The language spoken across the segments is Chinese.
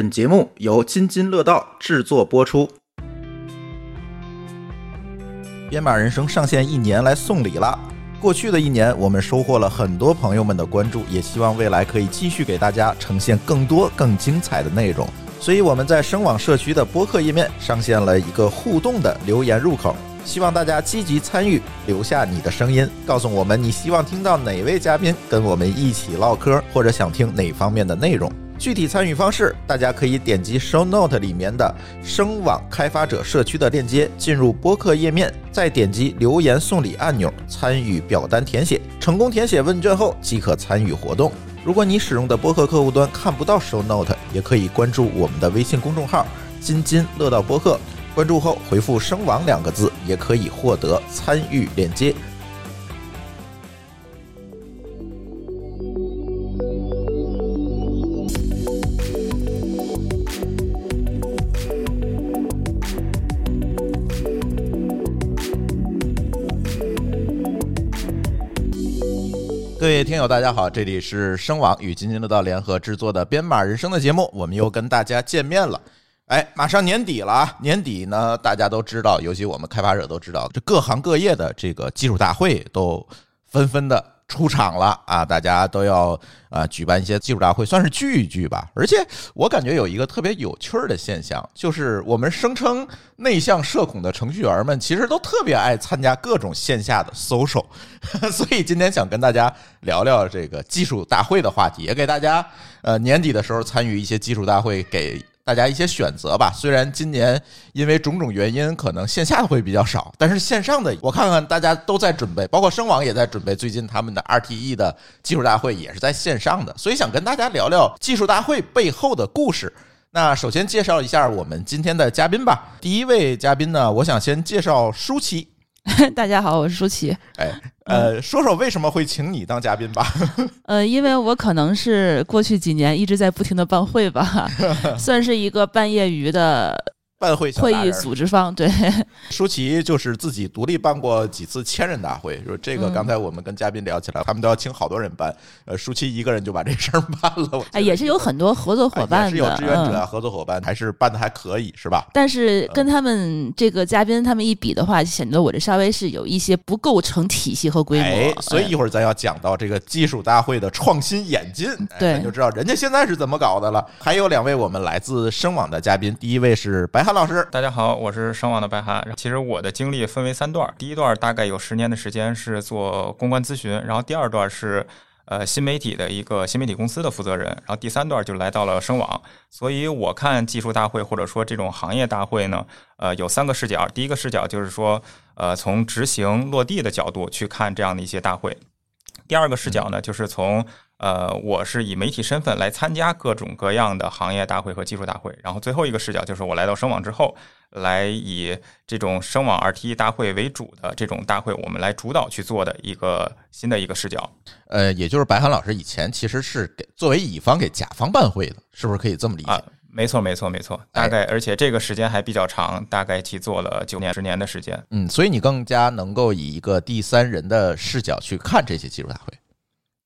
本节目由津津乐道制作播出。编码人生上线一年来送礼了。过去的一年，我们收获了很多朋友们的关注，也希望未来可以继续给大家呈现更多更精彩的内容。所以我们在声网社区的播客页面上线了一个互动的留言入口，希望大家积极参与，留下你的声音，告诉我们你希望听到哪位嘉宾跟我们一起唠嗑，或者想听哪方面的内容。具体参与方式，大家可以点击 Show Note 里面的声网开发者社区的链接，进入播客页面，再点击留言送礼按钮，参与表单填写。成功填写问卷后，即可参与活动。如果你使用的播客客户端看不到 Show Note，也可以关注我们的微信公众号“津津乐道播客”，关注后回复“声网”两个字，也可以获得参与链接。听友，大家好，这里是声网与津津乐道联合制作的《编码人生》的节目，我们又跟大家见面了。哎，马上年底了啊！年底呢，大家都知道，尤其我们开发者都知道，这各行各业的这个技术大会都纷纷的出场了啊！大家都要啊举办一些技术大会，算是聚一聚吧。而且我感觉有一个特别有趣儿的现象，就是我们声称内向社恐的程序员们，其实都特别爱参加各种线下的 social。所以今天想跟大家聊聊这个技术大会的话题，也给大家呃年底的时候参与一些技术大会给。大家一些选择吧。虽然今年因为种种原因，可能线下的会比较少，但是线上的我看看大家都在准备，包括声网也在准备。最近他们的 RTE 的技术大会也是在线上的，所以想跟大家聊聊技术大会背后的故事。那首先介绍一下我们今天的嘉宾吧。第一位嘉宾呢，我想先介绍舒淇。大家好，我是舒淇。哎，呃，说说为什么会请你当嘉宾吧？呃，因为我可能是过去几年一直在不停的办会吧，算是一个半业余的。办会会议组织方对，舒淇就是自己独立办过几次千人大会，说这个刚才我们跟嘉宾聊起来，他们都要请好多人办，呃，舒淇一个人就把这事儿办了。哎，也是有很多合作伙伴的，是有志愿者啊，合作伙伴还是办的还可以，是吧？但是跟他们这个嘉宾他们一比的话，显得我这稍微是有一些不构成体系和规模。所以一会儿咱要讲到这个技术大会的创新演进，对，就知道人家现在是怎么搞的了。还有两位我们来自声网的嘉宾，第一位是白。韩老师，大家好，我是声网的白哈。其实我的经历分为三段，第一段大概有十年的时间是做公关咨询，然后第二段是呃新媒体的一个新媒体公司的负责人，然后第三段就来到了声网。所以我看技术大会或者说这种行业大会呢，呃有三个视角。第一个视角就是说，呃从执行落地的角度去看这样的一些大会。第二个视角呢，就是从呃，我是以媒体身份来参加各种各样的行业大会和技术大会。然后最后一个视角就是我来到声网之后，来以这种声网 RTE 大会为主的这种大会，我们来主导去做的一个新的一个视角。呃，也就是白涵老师以前其实是给作为乙方给甲方办会的，是不是可以这么理解？没错，没错，没错。大概而且这个时间还比较长，大概去做了九年、十年的时间。嗯，所以你更加能够以一个第三人的视角去看这些技术大会。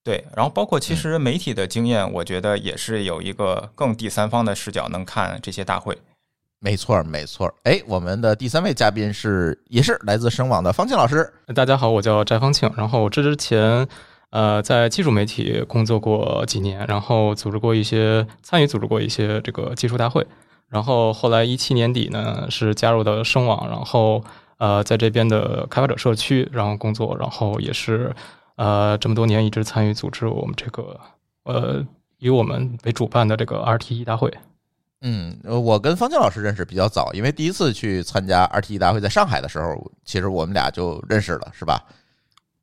对，然后包括其实媒体的经验，我觉得也是有一个更第三方的视角能看这些大会。没错，没错。哎，我们的第三位嘉宾是也是来自声网的方庆老师。大家好，我叫翟方庆。然后这之前呃在技术媒体工作过几年，然后组织过一些参与组织过一些这个技术大会。然后后来一七年底呢是加入的声网，然后呃在这边的开发者社区然后工作，然后也是。呃，这么多年一直参与组织我们这个呃以我们为主办的这个 RTE 大会。嗯，我跟方静老师认识比较早，因为第一次去参加 RTE 大会在上海的时候，其实我们俩就认识了，是吧？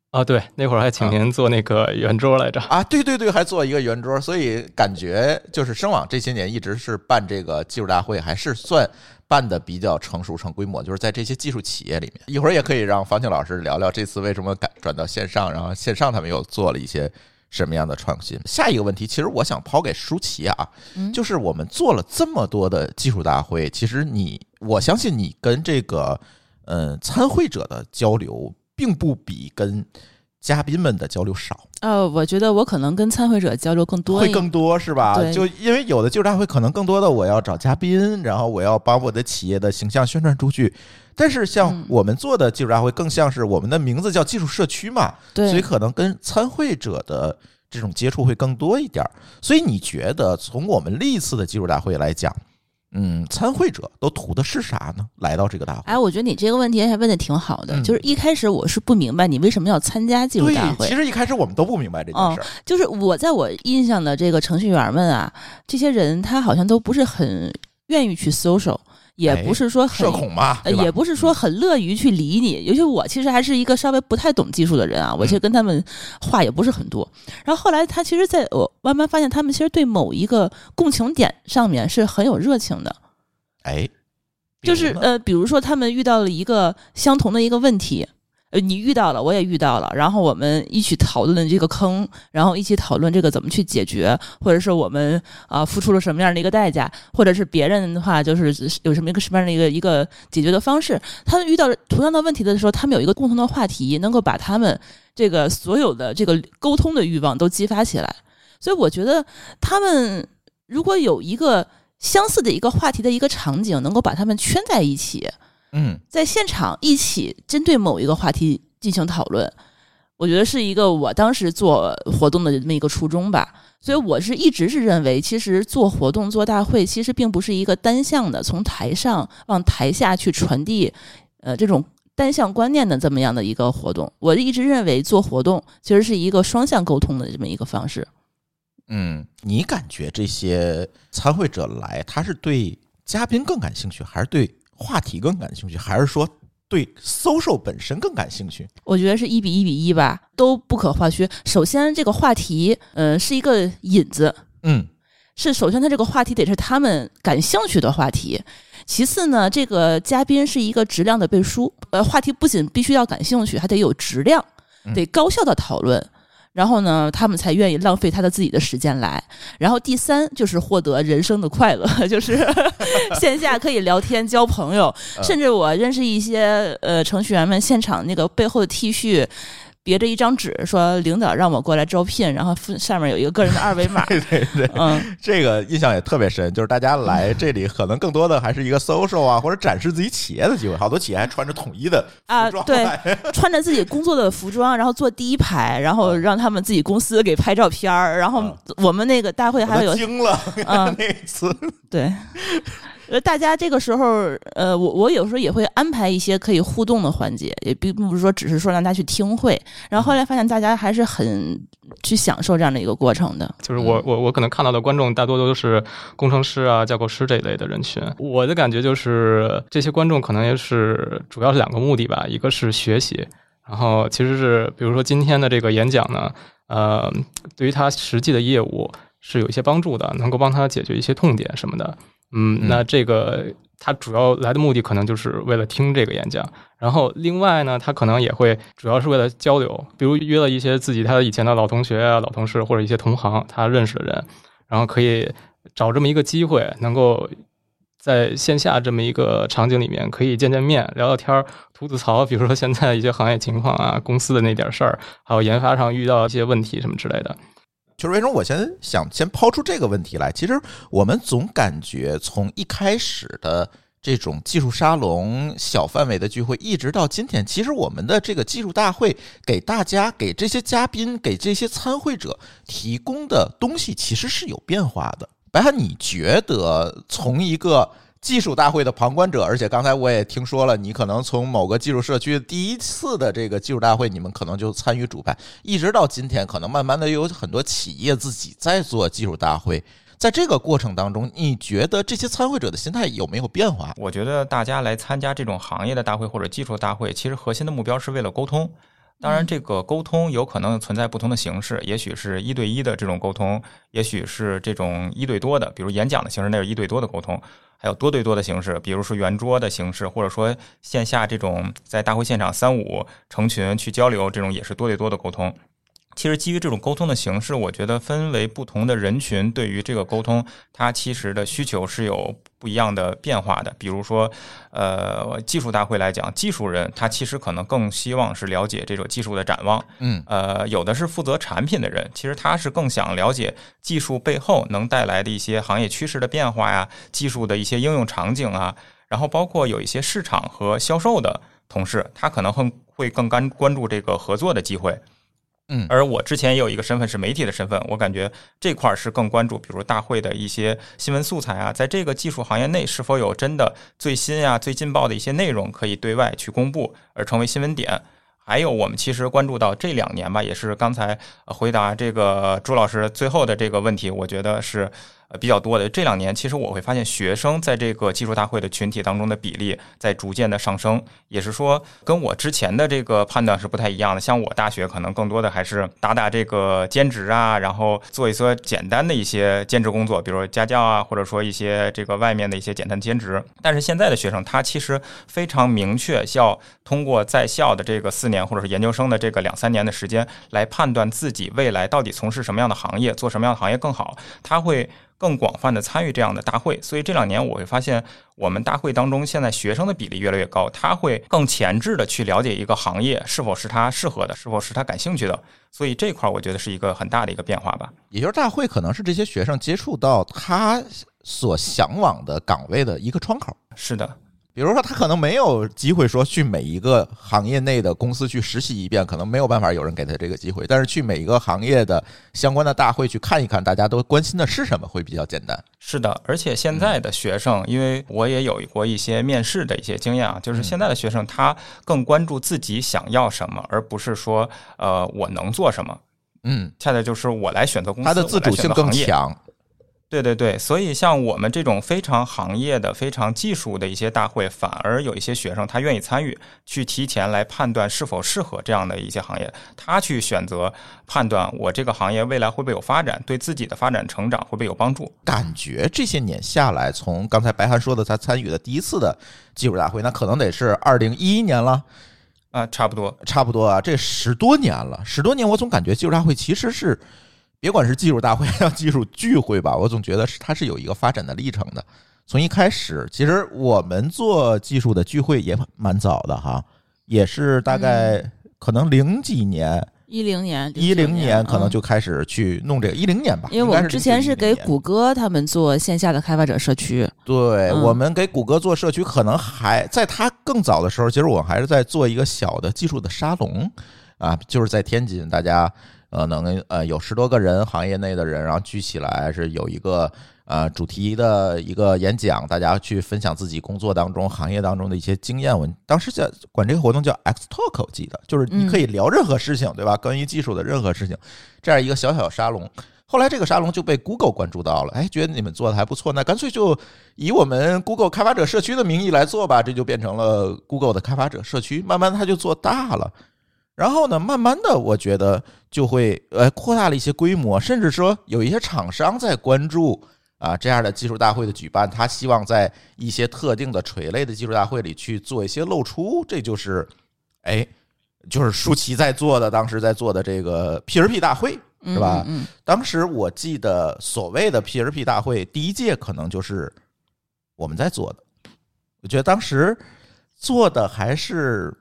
啊，对，那会儿还请您做那个圆桌来着。啊，对对对，还做一个圆桌，所以感觉就是声网这些年一直是办这个技术大会，还是算。办的比较成熟成规模，就是在这些技术企业里面。一会儿也可以让方庆老师聊聊这次为什么改转到线上，然后线上他们又做了一些什么样的创新。下一个问题，其实我想抛给舒淇啊，就是我们做了这么多的技术大会，其实你我相信你跟这个嗯参会者的交流，并不比跟嘉宾们的交流少？呃，我觉得我可能跟参会者交流更多，会更多是吧？就因为有的技术大会可能更多的我要找嘉宾，然后我要把我的企业的形象宣传出去。但是像嗯我们做的技术大会，更像是我们的名字叫技术社区嘛，对，所以可能跟参会者的这种接触会更多一点儿。所以你觉得从我们历次的技术大会来讲，嗯，参会者都图的是啥呢？来到这个大会，哎，我觉得你这个问题还问的挺好的，嗯就是一开始我是不明白你为什么要参加技术大，会其，实一开始我们都不明白这件事儿。就是我在我印象的这个程序员们啊，这些人他好像都不是很愿意去 social，也哎不是说很社恐嘛，呃，也不是说很乐于去理你，尤其我其实还是一个稍微不太懂技术的人啊，我其实跟他们话也不是很多。然后后来他其实在我慢慢发现，他们其实对某一个共情点上面是很有热情的，哎，就是呃，比如说他们遇到了一个相同的一个问题。呃，你遇到了，我也遇到了，然后我们一起讨论这个坑，然后一起讨论这个怎么去解决，或者是我们啊、付出了什么样的一个代价，或者是别人的话就是有什么一个什么样的一个一个解决的方式。他们遇到同样的问题的时候，他们有一个共同的话题，能够把他们这个所有的这个沟通的欲望都激发起来。所以我觉得他们如果有一个相似的一个话题的一个场景，能够把他们圈在一起，嗯，在现场一起针对某一个话题进行讨论，我觉得是一个我当时做活动的这么一个初衷吧。所以我是一直是认为，其实做活动、做大会，其实并不是一个单向的从台上往台下去传递，呃，这种单向观念的这么样的一个活动。我一直认为做活动其实是一个双向沟通的这么一个方式。嗯，你感觉这些参会者来，他是对嘉宾更感兴趣，还是对话题更感兴趣，还是说对 social 本身更感兴趣？我觉得是一比一比一吧，都不可或缺。首先，这个话题，呃，是一个引子，嗯是首先，他这个话题得是他们感兴趣的话题。其次呢，这个嘉宾是一个质量的背书，呃，话题不仅必须要感兴趣，还得有质量嗯，得高效的讨论。然后呢，他们才愿意浪费他的自己的时间来。然后第三就是获得人生的快乐，就是 线下可以聊天交朋友，嗯甚至我认识一些呃程序员们，现场那个背后的 T 恤。别着一张纸，说领导让我过来招聘，然后附上面有一个个人的二维码，对对对，嗯，这个印象也特别深，就是大家来这里可能更多的还是一个 social 啊，或者展示自己企业的机会。好多企业还穿着统一的啊，对，穿着自己工作的服装，然后坐第一排，然后让他们自己公司给拍照片儿，然后啊我们那个大会还有惊了，嗯。那次，对，呃，大家这个时候，呃，我我有时候也会安排一些可以互动的环节，也并不是说只是说让大家去听会，然后后来发现大家还是很去享受这样的一个过程的。就是我我我可能看到的观众大多都是工程师啊、架构师这一类的人群。我的感觉就是这些观众可能也是主要是两个目的吧，一个是学习，然后其实是比如说今天的这个演讲呢，呃，对于他实际的业务是有一些帮助的，能够帮他解决一些痛点什么的。嗯，嗯。那这个他主要来的目的可能就是为了听这个演讲，然后另外呢，他可能也会主要是为了交流，比如约了一些自己他以前的老同学啊、老同事或者一些同行他认识的人，然后可以找这么一个机会，能够在线下这么一个场景里面可以见见面、聊聊天儿、吐吐槽，比如说现在一些行业情况啊、公司的那点事儿，还有研发上遇到一些问题什么之类的。就是为什么我先想先抛出这个问题来？其实我们总感觉从一开始的这种技术沙龙、小范围的聚会，一直到今天，其实我们的这个技术大会给大家、给这些嘉宾、给这些参会者提供的东西，其实是有变化的。白涵，你觉得从一个技术大会的旁观者，而且刚才我也听说了，你可能从某个技术社区第一次的这个技术大会，你们可能就参与主办，一直到今天，可能慢慢的有很多企业自己在做技术大会。在这个过程当中，你觉得这些参会者的心态有没有变化？我觉得大家来参加这种行业的大会或者技术大会，其实核心的目标是为了沟通。当然，这个沟通有可能存在不同的形式，也许是一对一的这种沟通，也许是这种一对多的，比如演讲的形式，那是一对多的沟通；还有多对多的形式，比如说圆桌的形式，或者说线下这种在大会现场三五成群去交流，这种也是多对多的沟通。其实基于这种沟通的形式，我觉得分为不同的人群，对于这个沟通，它其实的需求是有不一样的变化的。比如说，呃，技术大会来讲，技术人他其实可能更希望是了解这种技术的展望。嗯呃，有的是负责产品的人，其实他是更想了解技术背后能带来的一些行业趋势的变化呀，技术的一些应用场景啊，然后包括有一些市场和销售的同事，他可能会会更关关注这个合作的机会。嗯而我之前也有一个身份是媒体的身份，我感觉这块儿是更关注，比如大会的一些新闻素材啊，在这个技术行业内是否有真的最新啊、最劲爆的一些内容可以对外去公布，而成为新闻点。还有，我们其实关注到这两年吧，也是刚才回答这个朱老师最后的这个问题，我觉得是呃比较多的。这两年，其实我会发现学生在这个技术大会的群体当中的比例在逐渐的上升，也是说跟我之前的这个判断是不太一样的。像我大学可能更多的还是打打这个兼职啊，然后做一些简单的一些兼职工作，比如家教啊，或者说一些这个外面的一些简单兼职。但是现在的学生，他其实非常明确要通过在校的这个四年，或者是研究生的这个两三年的时间，来判断自己未来到底从事什么样的行业，做什么样的行业更好。他会更广泛的参与这样的大会，所以这两年我会发现，我们大会当中现在学生的比例越来越高，他会更前置的去了解一个行业是否是他适合的，是否是他感兴趣的。所以这块儿我觉得是一个很大的一个变化吧。也就是大会可能是这些学生接触到他所向往的岗位的一个窗口。是的，比如说，他可能没有机会说去每一个行业内的公司去实习一遍，可能没有办法有人给他这个机会。但是去每一个行业的相关的大会去看一看，大家都关心的是什么，会比较简单。是的，而且现在的学生，因为我也有过一些面试的一些经验啊，就是现在的学生他更关注自己想要什么，而不是说呃我能做什么。嗯，恰恰就是我来选择公司，他的自主性更。强。对对对，所以像我们这种非常行业的、非常技术的一些大会，反而有一些学生他愿意参与，去提前来判断是否适合这样的一些行业，他去选择判断我这个行业未来会不会有发展，对自己的发展成长会不会有帮助。感觉这些年下来，从刚才白涵说的，他参与的第一次的技术大会，那可能得是二零一一年了，啊，差不多，差不多啊，这十多年了，十多年，我总感觉技术大会其实是，别管是技术大会还是技术聚会吧，我总觉得是它是有一个发展的历程的。从一开始，其实我们做技术的聚会也蛮早的哈，也是大概可能零几年、一零年、一零年可能嗯就开始去弄这个，一零年吧，因为我们之前是给谷歌他们做线下的开发者社区，对、嗯我们给谷歌做社区，可能还在它更早的时候，其实我们还是在做一个小的技术的沙龙啊，就是在天津，大家呃能呃有十多个人，行业内的人，然后聚起来是有一个呃主题的一个演讲，大家去分享自己工作当中、行业当中的一些经验。我当时叫管这个活动叫 X Talk，我记得就是你可以聊任何事情，对吧？关于技术的任何事情，这样一个小小沙龙。后来这个沙龙就被 Google 关注到了，哎，觉得你们做的还不错，那干脆就以我们 Google 开发者社区的名义来做吧，这就变成了 Google 的开发者社区，慢慢它就做大了。然后呢，慢慢的，我觉得就会呃扩大了一些规模，甚至说有一些厂商在关注啊这样的技术大会的举办，他希望在一些特定的垂类的技术大会里去做一些露出，这就是哎，就是舒淇在做的，当时在做的这个 P2P 大会。是是吧嗯，当时我记得所谓的 P2P 大会第一届可能就是我们在做的，我觉得当时做的还是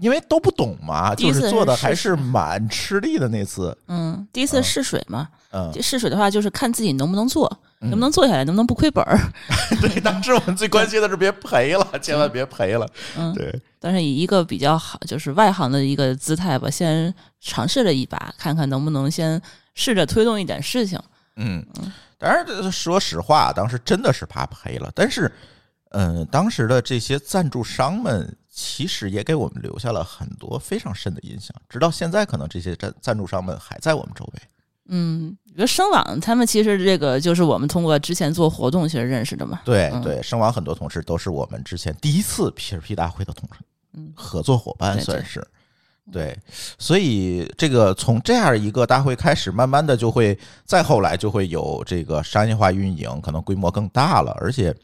因为都不懂嘛，就是做的还是蛮吃力的那次。嗯，第一次试水嘛，嗯，试水的话就是看自己能不能做，嗯能不能做下来，能不能不亏本儿。对，当时我们最关心的是别赔了，千万别赔了。嗯，对，但是以一个比较好，就是外行的一个姿态吧，先尝试了一把，看看能不能先试着推动一点事情。嗯，当然这说实话，当时真的是怕赔了，但是，嗯、当时的这些赞助商们其实也给我们留下了很多非常深的印象，直到现在，可能这些赞赞助商们还在我们周围。嗯，比如声网他们其实这个就是我们通过之前做活动其实认识的嘛。嗯对对，声网很多同事都是我们之前第一次 P2P 大会的同事，嗯合作伙伴对对算是。对，所以这个从这样一个大会开始，慢慢的就会再后来就会有这个商业化运营，可能规模更大了，而且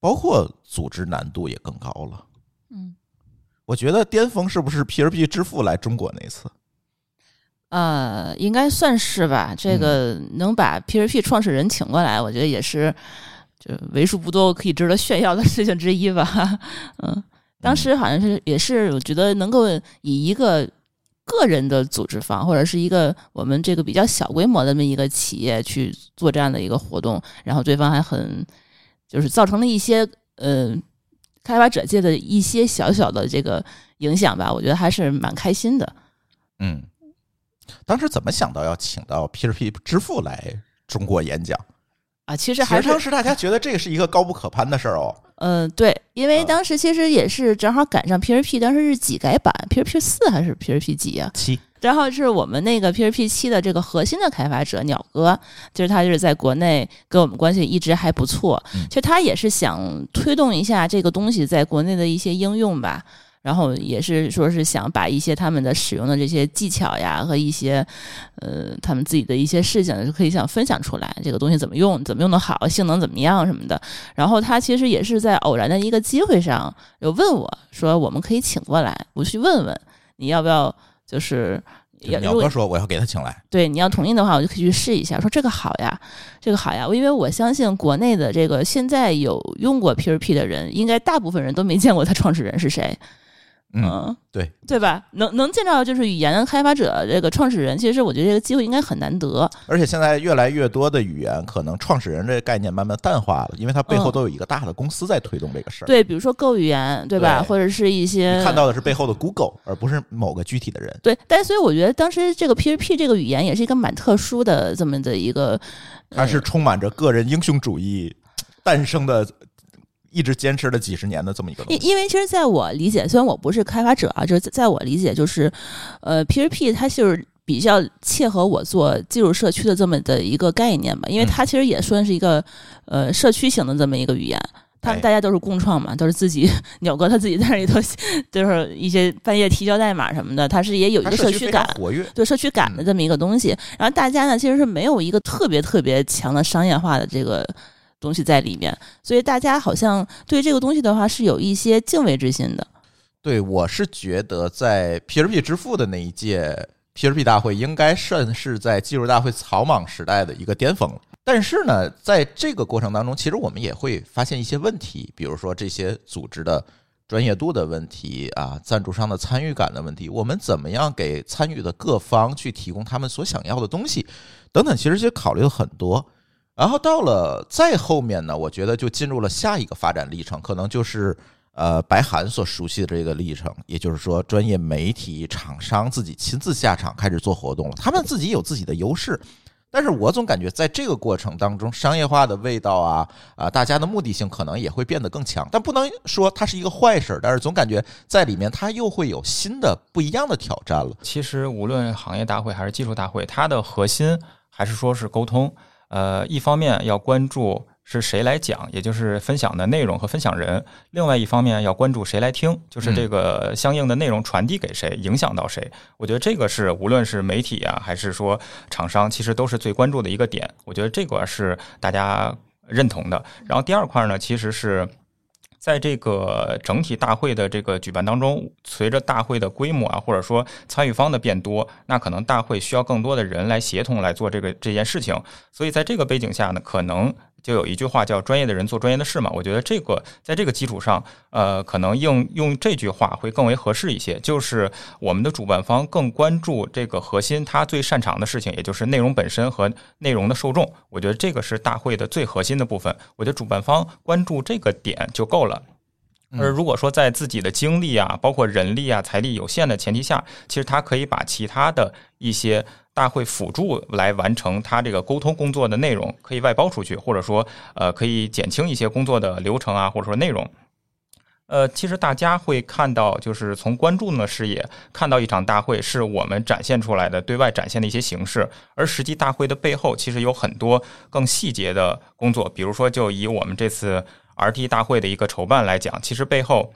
包括组织难度也更高了。嗯，我觉得巅峰是不是 P2P 支付来中国那次？呃，应该算是吧。这个能把 PRP 创始人请过来，我觉得也是就为数不多可以值得炫耀的事情之一吧。嗯，当时好像是也是，我觉得能够以一个个人的组织方或者是一个我们这个比较小规模的这么一个企业去做这样的一个活动，然后对方还很就是造成了一些呃开发者界的一些小小的这个影响吧，我觉得还是蛮开心的。嗯，当时怎么想到要请到 P2P 支付来中国演讲？啊，其实还是其实当时大家觉得这个是一个高不可攀的事儿哦。嗯，对，因为啊当时其实也是正好赶上 PRP 当时是几改版，PRP 四还是 PRP 几呀、七，然后是我们那个 PRP 七的这个核心的开发者鸟哥，就是他就是在国内跟我们关系一直还不错。嗯其实他也是想推动一下这个东西在国内的一些应用吧。然后也是说是想把一些他们的使用的这些技巧呀和一些呃他们自己的一些事情可以想分享出来，这个东西怎么用，怎么用的好，性能怎么样什么的。然后他其实也是在偶然的一个机会上有问我说，我们可以请过来，我去问问你要不要，就是鸟哥说我要给他请来，对你要同意的话，我就可以去试一下。说这个好呀，这个好呀，因为我相信国内的这个现在有用过 P2P 的人，应该大部分人都没见过他创始人是谁。嗯，对对吧？能能见到就是语言开发者这个创始人，其实我觉得这个机会应该很难得。而且现在越来越多的语言，可能创始人这个概念慢慢淡化了，因为它背后嗯都有一个大的公司在推动这个事儿。对，比如说 Go 语言，对吧？对或者是一些你看到的是背后的 Google，而不是某个具体的人。对，但是所以我觉得当时这个 P2P 这个语言也是一个蛮特殊的这么的一个，它是充满着个人英雄主义诞生的，一直坚持了几十年的这么一个东西。因因为其实在我理解，虽然我不是开发者啊，就是在在我理解，就是呃 P2P 它就是比较切合我做技术社区的这么的一个概念吧，因为嗯它其实也算是一个呃社区型的这么一个语言。他们哎大家都是共创嘛，都是自己 鸟哥他自己在那里头，就是一些半夜提交代码什么的，它是也有一个社区感，活跃，对社区感的这么一个东西。然后大家呢，其实是没有一个特别特别强的商业化的这个东西在里面，所以大家好像对这个东西的话是有一些敬畏之心的。对我是觉得在 P2P 支付的那一届 P2P 大会，应该算是在技术大会草莽时代的一个巅峰了。但是呢，在这个过程当中，其实我们也会发现一些问题，比如说这些组织的专业度的问题啊，赞助商的参与感的问题，我们怎么样给参与的各方去提供他们所想要的东西，等等，其实其实考虑了很多。然后到了再后面呢，我觉得就进入了下一个发展历程，可能就是呃白涵所熟悉的这个历程，也就是说，专业媒体厂商自己亲自下场开始做活动了，他们自己有自己的优势。但是我总感觉在这个过程当中，商业化的味道啊啊，大家的目的性可能也会变得更强，但不能说它是一个坏事儿。但是总感觉在里面它又会有新的不一样的挑战了。其实无论行业大会还是技术大会，它的核心还是说是沟通。呃，一方面要关注是谁来讲，也就是分享的内容和分享人；另外一方面要关注谁来听，就是这个相应的内容传递给谁，影响到谁。我觉得这个是无论是媒体啊，还是说厂商，其实都是最关注的一个点。我觉得这个是大家认同的。然后第二块呢，其实是。在这个整体大会的这个举办当中，随着大会的规模啊，或者说参与方的变多，那可能大会需要更多的人来协同来做这个这件事情。所以在这个背景下呢，可能就有一句话叫“专业的人做专业的事”嘛。我觉得这个在这个基础上，呃，可能应用这句话会更为合适一些。就是我们的主办方更关注这个核心，他最擅长的事情，也就是内容本身和内容的受众。我觉得这个是大会的最核心的部分。我觉得主办方关注这个点就够了。而如果说在自己的精力啊，包括人力啊、财力有限的前提下，其实他可以把其他的一些大会辅助来完成他这个沟通工作的内容，可以外包出去，或者说呃可以减轻一些工作的流程啊，或者说内容。呃，其实大家会看到，就是从观众的视野看到一场大会，是我们展现出来的对外展现的一些形式，而实际大会的背后，其实有很多更细节的工作。比如说，就以我们这次 RT 大会的一个筹办来讲，其实背后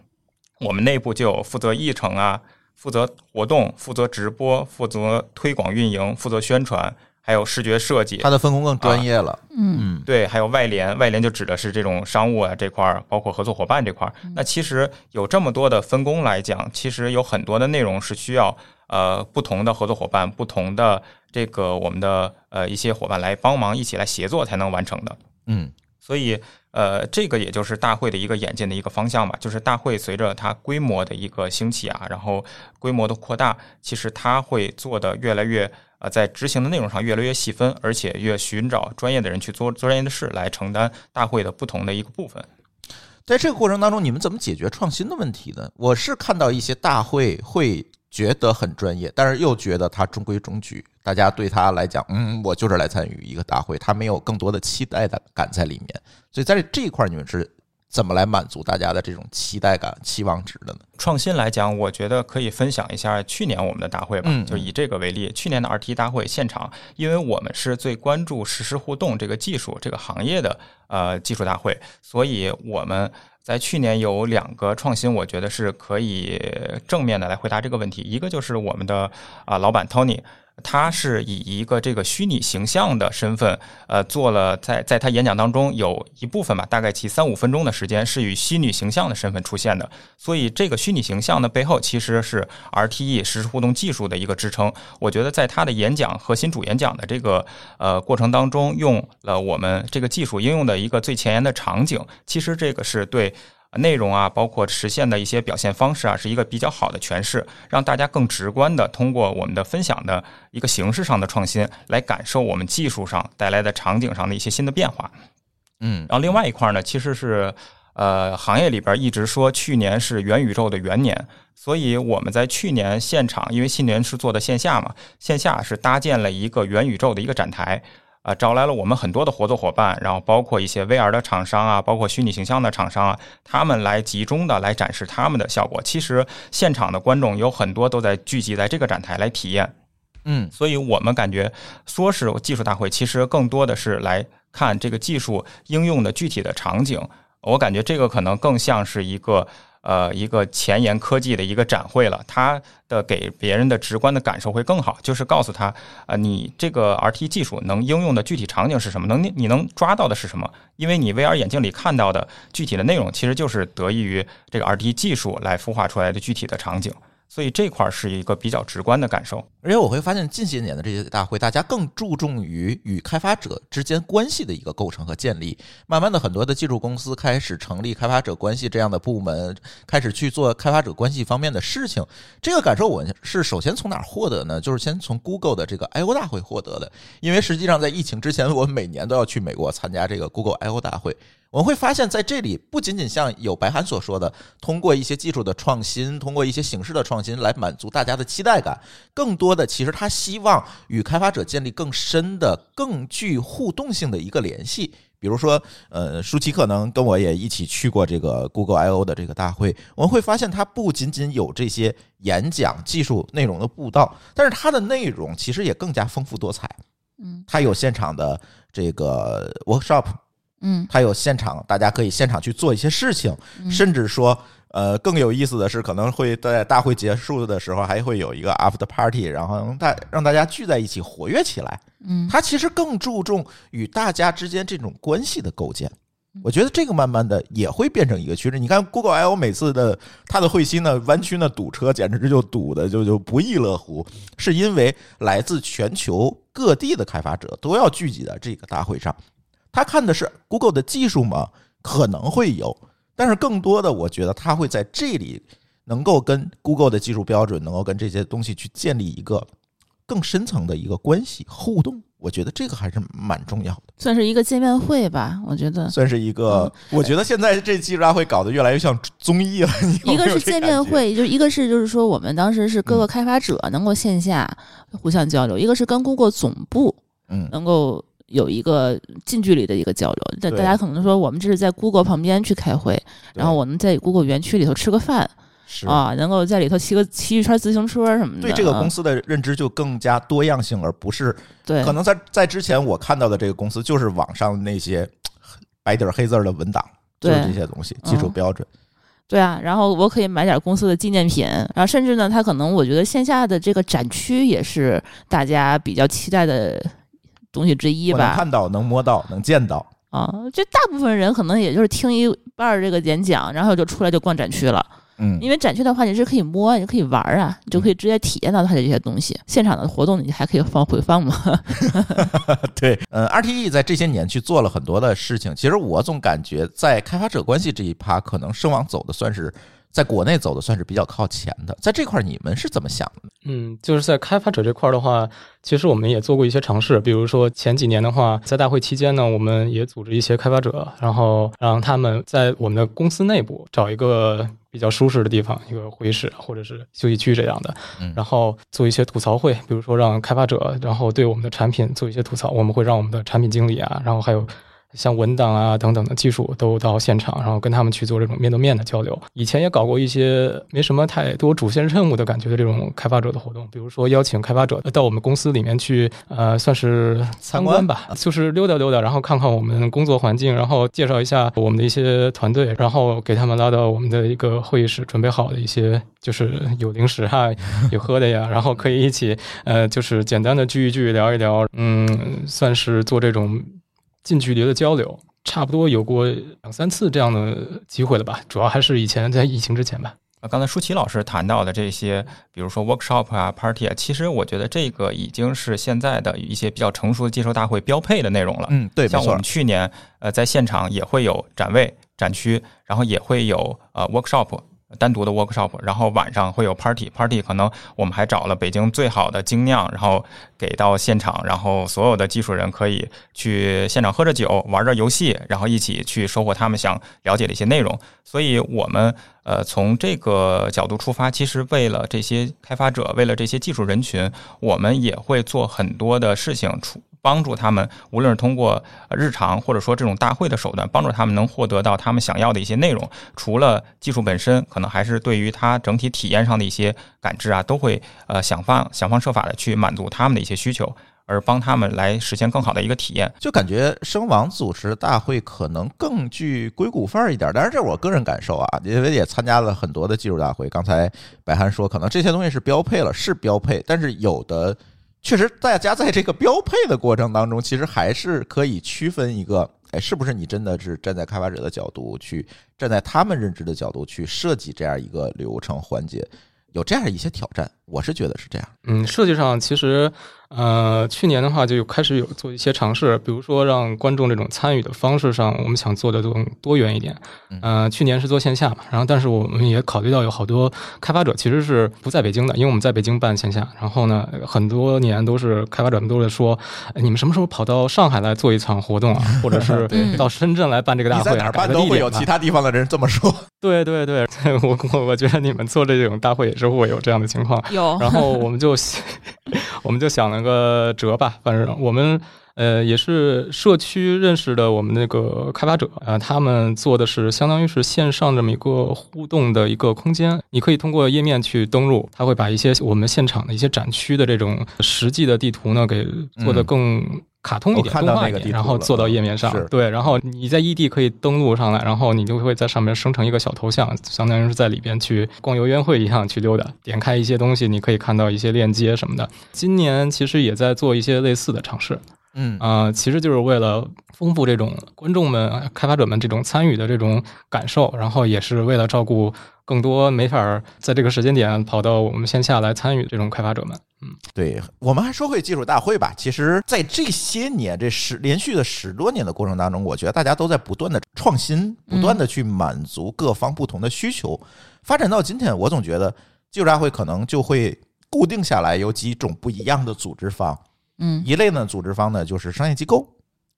我们内部就有负责议程啊、负责活动、负责直播、负责推广运营、负责宣传，还有视觉设计。它的分工更专业了。嗯嗯，对，还有外联，外联就指的是这种商务啊这块儿，包括合作伙伴这块儿。那其实有这么多的分工来讲，其实有很多的内容是需要呃不同的合作伙伴、不同的这个我们的呃一些伙伴来帮忙一起来协作才能完成的。嗯所以，呃，这个也就是大会的一个演进的一个方向吧。就是大会随着它规模的一个兴起啊，然后规模的扩大，其实它会做的越来越呃，在执行的内容上越来越细分，而且越寻找专业的人去做做专业的事，来承担大会的不同的一个部分。在这个过程当中，你们怎么解决创新的问题呢？我是看到一些大会会觉得很专业，但是又觉得它中规中矩，大家对他来讲，嗯，我就是来参与一个大会，他没有更多的期待的感在里面。所以在这一块，你们是怎么来满足大家的这种期待感、期望值的呢？创新来讲，我觉得可以分享一下去年我们的大会吧，嗯就以这个为例，去年的 RT 大会现场，因为我们是最关注实时互动这个技术这个行业的呃技术大会，所以我们在去年有两个创新，我觉得是可以正面的来回答这个问题。一个就是我们的啊、老板 Tony。他是以一个这个虚拟形象的身份，呃，做了在在他演讲当中有一部分吧，大概其三五分钟的时间是以虚拟形象的身份出现的，所以这个虚拟形象的背后其实是 RTE 实时互动技术的一个支撑。我觉得在他的演讲核心主演讲的这个呃过程当中，用了我们这个技术应用的一个最前沿的场景，其实这个是对。内容啊，包括实现的一些表现方式啊，是一个比较好的诠释，让大家更直观的通过我们的分享的一个形式上的创新，来感受我们技术上带来的场景上的一些新的变化。嗯然后另外一块呢，其实是呃行业里边一直说去年是元宇宙的元年，所以我们在去年现场，因为去年是做的线下嘛，线下是搭建了一个元宇宙的一个展台。啊，找来了我们很多的合作伙伴，然后包括一些 VR 的厂商啊，包括虚拟形象的厂商啊，他们来集中的来展示他们的效果。其实现场的观众有很多都在聚集在这个展台来体验，嗯所以我们感觉说是技术大会，其实更多的是来看这个技术应用的具体的场景。我感觉这个可能更像是一个呃一个前沿科技的一个展会了，它的给别人的直观的感受会更好，就是告诉他、呃你这个 RT 技术能应用的具体场景是什么，能你能抓到的是什么？因为你 VR 眼镜里看到的具体的内容，其实就是得益于这个 RT 技术来孵化出来的具体的场景。所以这块儿是一个比较直观的感受。而且我会发现，近些年的这些大会，大家更注重于与开发者之间关系的一个构成和建立。慢慢的，很多的技术公司开始成立开发者关系这样的部门，开始去做开发者关系方面的事情。这个感受我是首先从哪儿获得呢？就是先从 Google 的这个 I/O 大会获得的。因为实际上在疫情之前，我每年都要去美国参加这个 Google I/O 大会。我们会发现，在这里不仅仅像有白涵所说的，通过一些技术的创新，通过一些形式的创新来满足大家的期待感，更多的其实他希望与开发者建立更深的、更具互动性的一个联系。比如说，呃，舒淇可能跟我也一起去过这个 Google I/O 的这个大会，我们会发现它不仅仅有这些演讲、技术内容的布道，但是它的内容其实也更加丰富多彩。嗯它有现场的这个 workshop，嗯它有现场，大家可以现场去做一些事情，嗯甚至说，呃，更有意思的是，可能会在大会结束的时候还会有一个 after party，然后让大让大家聚在一起活跃起来。嗯它其实更注重与大家之间这种关系的构建。我觉得这个慢慢的也会变成一个趋势。你看 Google I/O 每次的它的会心呢，湾区呢堵车，简直就堵的就就不亦乐乎，是因为来自全球各地的开发者都要聚集在这个大会上。他看的是 Google 的技术吗？可能会有，但是更多的，我觉得他会在这里能够跟 Google 的技术标准，能够跟这些东西去建立一个更深层的一个关系互动。我觉得这个还是蛮重要的，算是一个见面会吧，我觉得。算是一个。我觉得现在这技术大会搞得越来越像综艺了。一个是见面会，就一个是就是说我们当时是各嗯个开发者能够线下互相交流，一个是跟 Google 总部嗯，能够有一个近距离的一个交流。大大家可能说我们这是在 Google 旁边去开会，然后我们在 Google 园区里头吃个饭是啊，能够在里头骑个骑一圈自行车什么的。对这个公司司的认知就更加多样性，而不是对可能在在之前我看到的这个公司就是网上那些白底儿黑字儿的文档，就是对这些东西，技术嗯标准。对啊，然后我可以买点公司的纪念品，然后甚至呢，它可能我觉得线下的这个展区也是大家比较期待的东西之一吧能。看到，能摸到，能见到。啊，就大部分人可能也就是听一半儿这个演讲，然后就出来就逛展区了。嗯因为展区的话，你是可以摸，你可以玩儿啊，你就可以直接体验到它的这些东西。现场的活动你还可以放回放嘛？对，呃，RTE 在这些年去做了很多的事情。其实我总感觉在开发者关系这一趴，可能声网走的算是在国内走的算是比较靠前的。在这块儿你们是怎么想的？嗯，就是在开发者这块儿的话，其实我们也做过一些尝试，比如说前几年的话，在大会期间呢，我们也组织一些开发者，然后让他们在我们的公司内部找一个比较舒适的地方，一个会议室或者是休息区这样的嗯，然后做一些吐槽会，比如说让开发者，然后对我们的产品做一些吐槽，我们会让我们的产品经理啊，然后还有。像文档啊等等的技术都到现场，然后跟他们去做这种面对面的交流。以前也搞过一些没什么太多主线任务的感觉的这种开发者的活动，比如说邀请开发者到我们公司里面去，呃，算是参观吧，就是溜达溜达，然后看看我们工作环境，然后介绍一下我们的一些团队，然后给他们拉到我们的一个会议室，准备好的一些就是有零食啊，有喝的呀，然后可以一起呃，就是简单的聚一聚，聊一聊，嗯，算是做这种。近距离的交流，差不多有过两三次这样的机会了吧。主要还是以前在疫情之前吧。呃，刚才舒淇老师谈到的这些，比如说 workshop 啊、party 啊，其实我觉得这个已经是现在的一些比较成熟的技术大会标配的内容了。嗯，对，没错像我们，去年呃在现场也会有展位、展区，然后也会有呃 workshop。单独的 workshop，然后晚上会有 party，party 可能我们还找了北京最好的精酿，然后给到现场，然后所有的技术人可以去现场喝着酒，玩着游戏，然后一起去收获他们想了解的一些内容。所以我们呃从这个角度出发，其实为了这些开发者，为了这些技术人群，我们也会做很多的事情出。帮助他们，无论是通过日常或者说这种大会的手段，帮助他们能获得到他们想要的一些内容。除了技术本身，可能还是对于它整体体验上的一些感知啊，都会呃想方想方设法的去满足他们的一些需求，而帮他们来实现更好的一个体验。就感觉声网组织大会可能更具硅谷范儿一点，当然这我个人感受啊，因为也参加了很多的技术大会。刚才白涵说，可能这些东西是标配了，是标配，但是有的确实大家在这个标配的过程当中，其实还是可以区分一个，哎，是不是你真的是站在开发者的角度去，站在他们认知的角度去设计这样一个流程环节，有这样一些挑战，我是觉得是这样。嗯，设计上其实，呃，去年的话就开始有做一些尝试，比如说让观众这种参与的方式上，我们想做的更多元一点。呃，去年是做线下嘛，然后但是我们也考虑到有好多开发者其实是不在北京的，因为我们在北京办线下，然后呢，很多年都是开发者们都在说，哎你们什么时候跑到上海来做一场活动啊，或者是对。到深圳来办这个大会、在哪办都会有其他地方的人这么说。对对对，我我我觉得你们做这种大会也是会有这样的情况。有，然后我们就 我们就想了个折吧，反正我们呃也是社区认识的我们那个开发者啊、呃他们做的是相当于是线上这么一个互动的一个空间，你可以通过页面去登录，他会把一些我们现场的一些展区的这种实际的地图呢给做的更。卡通一点，我看动画一点，然后做到页面上。对，然后你在异地可以登录上来，然后你就会在上面生成一个小头像，相当于是在里边去逛游园会一样去溜达。点开一些东西，你可以看到一些链接什么的。今年其实也在做一些类似的尝试，嗯啊、其实就是为了丰富这种观众们、开发者们这种参与的这种感受，然后也是为了照顾更多没法儿在这个时间点跑到我们线下来参与这种开发者们。嗯对，我们还说回技术大会吧。其实，在这些年这十连续的十多年的过程当中，我觉得大家都在不断的创新，不断的去满足各方不同的需求。发展到今天，我总觉得技术大会可能就会固定下来有几种不一样的组织方。嗯。一类呢，组织方呢就是商业机构，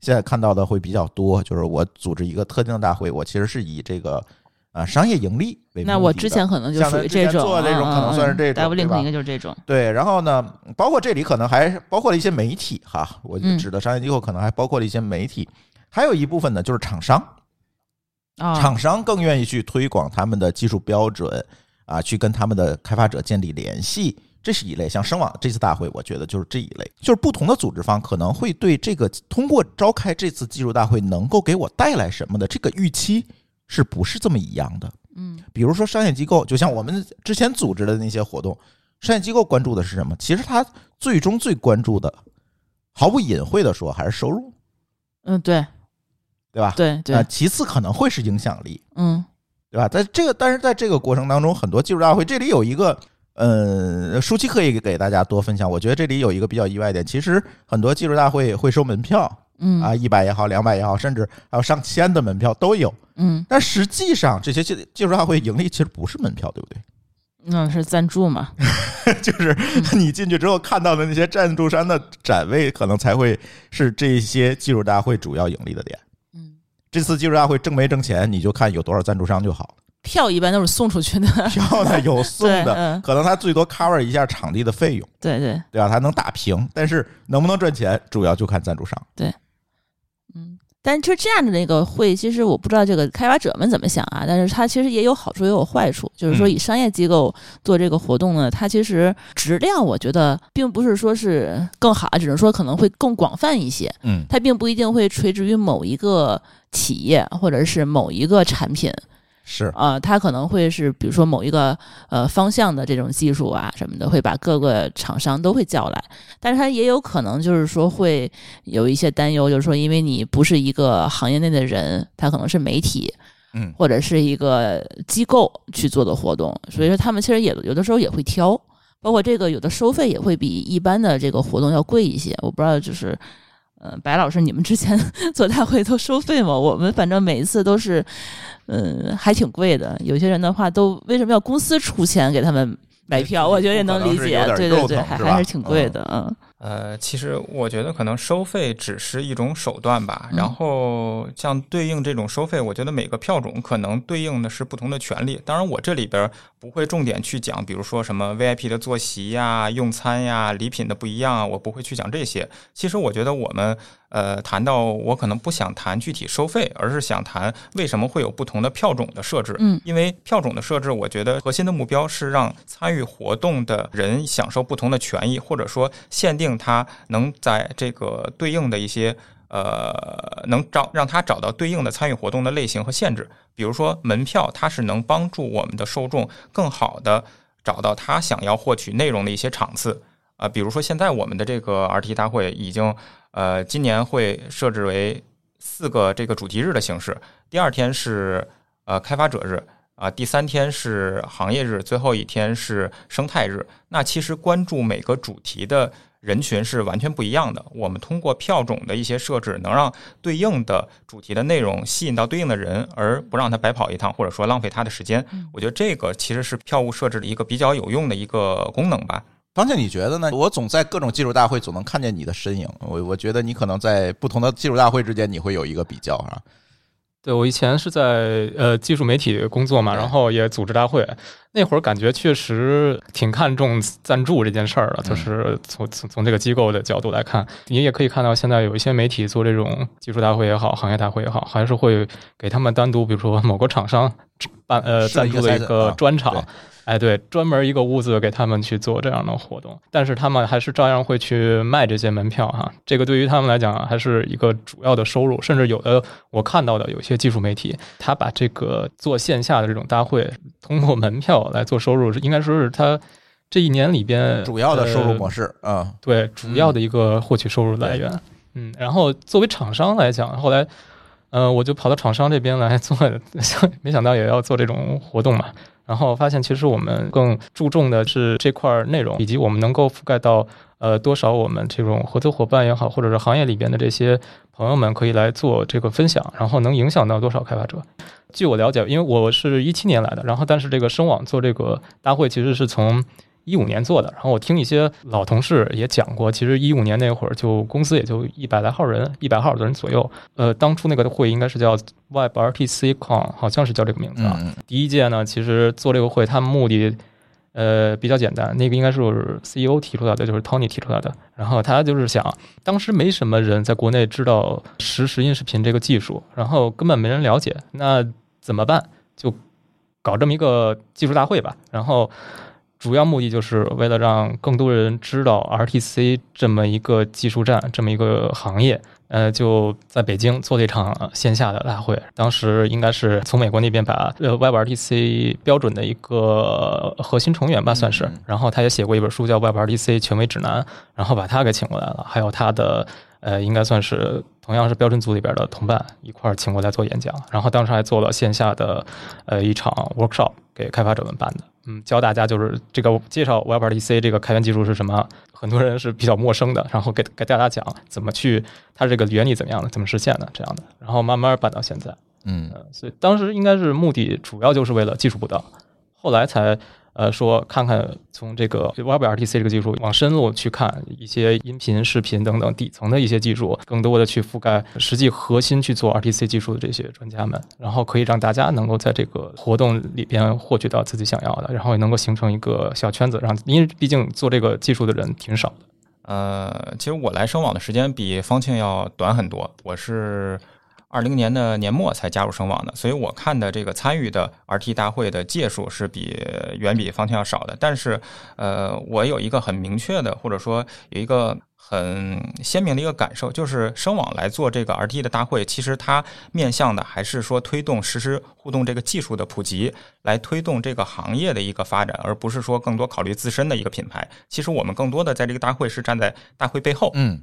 现在看到的会比较多，就是我组织一个特定的大会，我其实是以这个啊商业盈利为目的的。那我之前可能就像咱之前属于这种，做这种可能算是这种 e 吧？应该就是这种，对，然后呢，包括这里可能还包括了一些媒体哈，我嗯。指的商业机构可能还包括了一些媒体，还有一部分呢就是厂商，啊，厂商更愿意去推广他们的技术标准啊，去跟他们的开发者建立联系，这是一类。像声网这次大会，我觉得就是这一类，就是不同的组织方可能会对这个通过召开这次技术大会能够给我带来什么的这个预期是不是这么一样的？嗯比如说商业机构，就像我们之前组织的那些活动，商业机构关注的是什么？其实他最终最关注的，毫不隐晦的说，还是收入，嗯，对对吧？对对啊，，其次可能会是影响力，嗯对吧？在这个，但是在这个过程当中，很多技术大会这里有一个，呃，舒淇可以给大家多分享。我觉得这里有一个比较意外点，其实很多技术大会会收门票嗯啊，一百也好，两百也好，甚至还有上千的门票都有。嗯，但实际上，这些技技术大会盈利其实不是门票，对不对？那是赞助嘛？就是你进去之后看到的那些赞助商的展位，可能才会是这些技术大会主要盈利的点。嗯，这次技术大会挣没挣钱，你就看有多少赞助商就好。票一般都是送出去的。票呢有送的，嗯可能他最多 cover 一下场地的费用，对对，对吧？他能打平，但是能不能赚钱，主要就看赞助商。对嗯。但是就这样的那个会，其实我不知道这个开发者们怎么想啊。但是它其实也有好处，也有坏处。就是说，嗯以商业机构做这个活动呢，它其实质量我觉得并不是说是更好，只能说可能会更广泛一些。嗯它并不一定会垂直于某一个企业或者是某一个产品。是，啊，它可能会是比如说某一个呃方向的这种技术啊什么的，会把各个厂商都会叫来，但是它也有可能就是说会有一些担忧，就是说因为你不是一个行业内的人，他可能是媒体嗯。或者是一个机构去做的活动，所以说他们其实也有的时候也会挑，包括这个有的收费也会比一般的这个活动要贵一些，我不知道就是。呃，白老师，你们之前 做大会都收费吗？我们反正每一次都是，嗯，还挺贵的。有些人的话，都为什么要公司出钱给他们买票？我觉得也能理解对对对，还还是挺贵的，嗯呃，其实我觉得可能收费只是一种手段吧。嗯然后像对应这种收费，我觉得每个票种可能对应的是不同的权利。当然，我这里边不会重点去讲，比如说什么 VIP 的坐席呀、用餐呀、礼品的不一样啊，我不会去讲这些。其实我觉得我们呃谈到我可能不想谈具体收费，而是想谈为什么会有不同的票种的设置。嗯因为票种的设置，我觉得核心的目标是让参与活动的人享受不同的权益，或者说限定他能在这个对应的一些呃，能找让他找到对应的参与活动的类型和限制。比如说门票，它是能帮助我们的受众更好的找到他想要获取内容的一些场次。啊、比如说现在我们的这个 RT 大会已经呃，今年会设置为四个这个主题日的形式，第二天是呃开发者日。啊，第三天是行业日，最后一天是生态日。那其实关注每个主题的人群是完全不一样的。我们通过票种的一些设置，能让对应的主题的内容吸引到对应的人，而不让他白跑一趟，或者说浪费他的时间。我觉得这个其实是票务设置的一个比较有用的一个功能吧。方倩，你觉得呢？我总在各种技术大会总能看见你的身影，我我觉得你可能在不同的技术大会之间，你会有一个比较啊。对我以前是在呃技术媒体工作嘛，然后也组织大会，那会儿感觉确实挺看重赞助这件事儿的，嗯就是从从从这个机构的角度来看，你也可以看到现在有一些媒体做这种技术大会也好，行业大会也好，还是会给他们单独，比如说某个厂商 办呃赞助的一个啊专场对。哎，对，专门一个屋子给他们去做这样的活动，但是他们还是照样会去卖这些门票哈。这个对于他们来讲还是一个主要的收入，甚至有的我看到的有些技术媒体，他把这个做线下的这种大会，通过门票来做收入，应该说是他这一年里边主要的收入模式。式，嗯，对，主要的一个获取收入来源。嗯，然后作为厂商来讲，后来，呃，我就跑到厂商这边来做，没想到也要做这种活动嘛。然后发现，其实我们更注重的是这块内容，以及我们能够覆盖到呃多少我们这种合作伙伴也好，或者是行业里边的这些朋友们可以来做这个分享，然后能影响到多少开发者。据我了解，因为我是一七年来的，然后但是这个声网做这个大会其实是从一五年做的，然后我听一些老同事也讲过，其实一五年那会儿就公司也就一百来号人，一百号的人左右。呃，当初那个会应该是叫 Web RTC Con，好像是叫这个名字啊。嗯第一届呢，其实做这个会，他们目的呃比较简单，那个应该是 CEO 提出来的，就是 Tony 提出来的。然后他就是想，当时没什么人在国内知道实时音视频这个技术，然后根本没人了解，那怎么办？就搞这么一个技术大会吧。然后主要目的就是为了让更多人知道 RTC 这么一个技术站，这么一个行业。呃，就在北京做了一场呃线下的大会，当时应该是从美国那边把呃 WebRTC 标准的一个核心成员吧，算是嗯。然后他也写过一本书叫《WebRTC 权威指南》，然后把他给请过来了，还有他的呃，应该算是同样是标准组里边的同伴一块儿请过来做演讲，然后当时还做了线下的呃一场 workshop 给开发者们办的，嗯，教大家就是这个介绍 WebRTC 这个开源技术是什么，很多人是比较陌生的，然后给给大家讲怎么去它这个原理怎么样的，怎么实现的这样的，然后慢慢办到现在，嗯。呃，所以当时应该是目的主要就是为了技术布道，后来才呃说看看从这个 WebRTC 这个技术往深入去看一些音频、视频等等底层的一些技术，更多的去覆盖实际核心去做 RTC 技术的这些专家们，然后可以让大家能够在这个活动里边获取到自己想要的，然后也能够形成一个小圈子，让因为毕竟做这个技术的人挺少的。呃，其实我来声网的时间比方庆要短很多，我是二零年的年末才加入声网的，所以我看的这个参与的 RT 大会的届数是比远比方庆要少的。但是，呃，我有一个很明确的，或者说有一个很鲜明的一个感受，就是声网来做这个 RT 的大会，其实它面向的还是说推动实时互动这个技术的普及，来推动这个行业的一个发展，而不是说更多考虑自身的一个品牌。其实我们更多的在这个大会是站在大会背后，嗯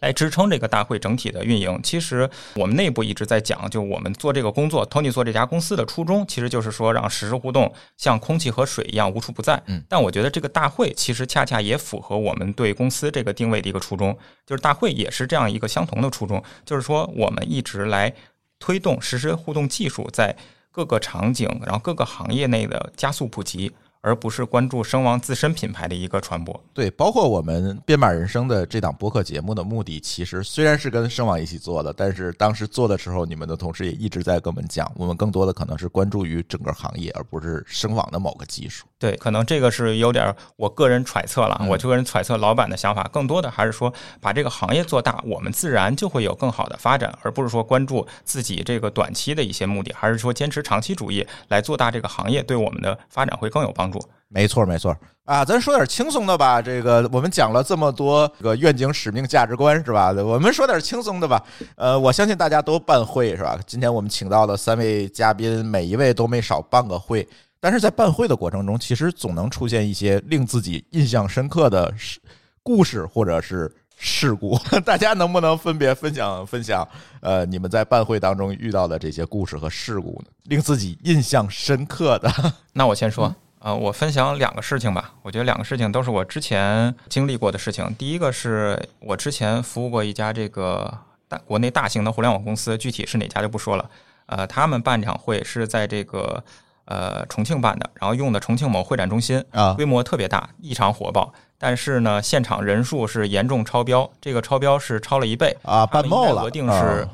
来支撑这个大会整体的运营。其实我们内部一直在讲，就我们做这个工作，Tony 做这家公司的初衷，其实就是说让实时互动像空气和水一样无处不在。嗯，但我觉得这个大会其实恰恰也符合我们对公司这个定位的一个初衷，就是大会也是这样一个相同的初衷，就是说我们一直来推动实时互动技术在各个场景，然后各个行业内的加速普及。而不是关注声望自身品牌的一个传播。对，包括我们编码人生的这档播客节目的目的，其实虽然是跟声网一起做的，但是当时做的时候，你们的同事也一直在跟我们讲，我们更多的可能是关注于整个行业，而不是声网的某个技术。对，可能这个是有点我个人揣测了，嗯我个人揣测老板的想法，更多的还是说把这个行业做大，我们自然就会有更好的发展，而不是说关注自己这个短期的一些目的，还是说坚持长期主义来做大这个行业，对我们的发展会更有帮助。没错，没错啊，咱说点轻松的吧。这个我们讲了这么多这个愿景、使命、价值观，是吧？我们说点轻松的吧。呃，我相信大家都办会是吧？今天我们请到的三位嘉宾，每一位都没少办个会。但是在办会的过程中，其实总能出现一些令自己印象深刻的事故事或者是事故。大家能不能分别分享分享？呃，你们在办会当中遇到的这些故事和事故呢？令自己印象深刻的。那我先说。呃，我分享两个事情吧。我觉得两个事情都是我之前经历过的事情。第一个是我之前服务过一家这个大国内大型的互联网公司，具体是哪家就不说了。呃，他们办这场会是在这个呃重庆办的，然后用的重庆某会展中心啊规模特别大，异常火爆。但是呢，现场人数是严重超标，这个超标是超了一倍啊，他们办冒了，额定是、啊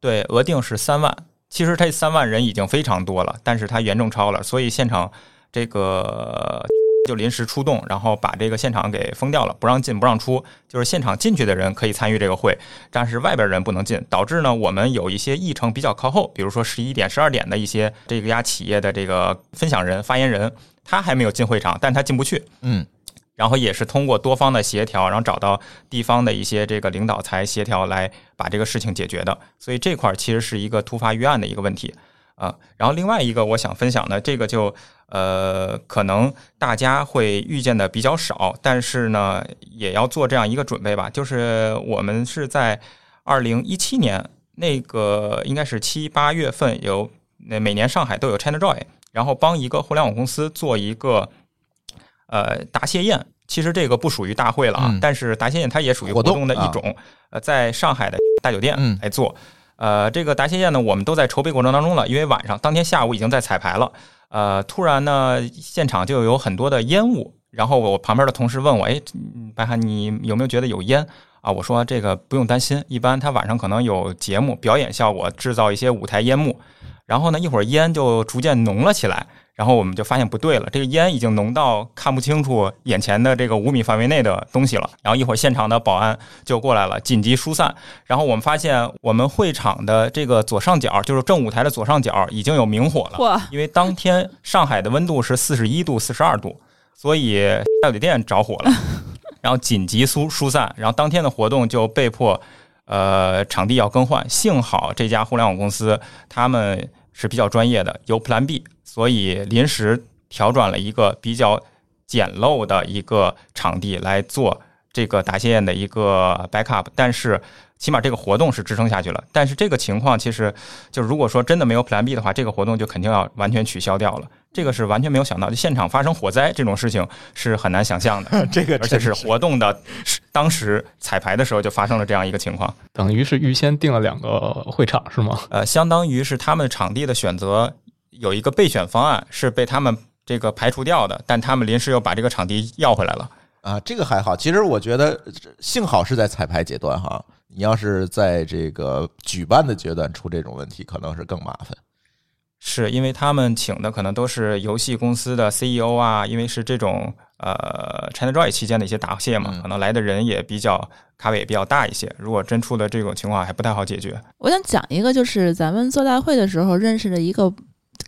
对，额定是三万。其实这三万人已经非常多了，但是他严重超了，所以现场这个就临时出动，然后把这个现场给封掉了，不让进不让出。就是现场进去的人可以参与这个会，但是外边人不能进，导致呢我们有一些议程比较靠后，比如说十一点、十二点的一些这个家企业的这个分享人、发言人，他还没有进会场，但他进不去。嗯然后也是通过多方的协调，然后找到地方的一些这个领导才协调来把这个事情解决的。所以这块儿其实是一个突发预案的一个问题啊。然后另外一个我想分享的，这个就呃可能大家会遇见的比较少，但是呢也要做这样一个准备吧。就是我们是在二零一七年那个应该是七八月份有那每年上海都有 ChinaJoy，然后帮一个互联网公司做一个。呃，答谢宴其实这个不属于大会了啊，嗯但是答谢宴它也属于活动的一种。呃，在上海的大酒店嗯来做。呃，这个答谢宴呢，我们都在筹备过程当中了，因为晚上当天下午已经在彩排了。呃，突然呢，现场就有很多的烟雾，然后我旁边的同事问我：“哎，白涵，你有没有觉得有烟？”啊，我说这个不用担心，一般他晚上可能有节目表演效果，制造一些舞台烟幕。然后呢，一会儿烟就逐渐浓了起来，然后我们就发现不对了，这个烟已经浓到看不清楚眼前的这个五米范围内的东西了。然后一会儿现场的保安就过来了，紧急疏散。然后我们发现我们会场的这个左上角，就是正舞台的左上角已经有明火了，嚯，因为当天上海的温度是四十一度、四十二度，所以大酒店着火了，然后紧急疏疏散，然后当天的活动就被迫呃场地要更换。幸好这家互联网公司他们是比较专业的，有 Plan B，所以临时调转了一个比较简陋的一个场地来做这个答谢宴的一个 backup，但是。起码这个活动是支撑下去了。但是这个情况其实就如果说真的没有 Plan B 的话，这个活动就肯定要完全取消掉了。这个是完全没有想到，就现场发生火灾这种事情是很难想象的。这个而且是活动的当时彩排的时候就发生了这样一个情况。等于是预先定了两个会场是吗？呃，相当于是他们场地的选择有一个备选方案是被他们这个排除掉的，但他们临时又把这个场地要回来了。啊，这个还好。其实我觉得，幸好是在彩排阶段哈。你要是在这个举办的阶段出这种问题，可能是更麻烦。是因为他们请的可能都是游戏公司的 CEO 啊，因为是这种呃 ChinaJoy 期间的一些答谢嘛，嗯可能来的人也比较咖位也比较大一些。如果真出了这种情况，还不太好解决。我想讲一个，就是咱们做大会的时候认识的一个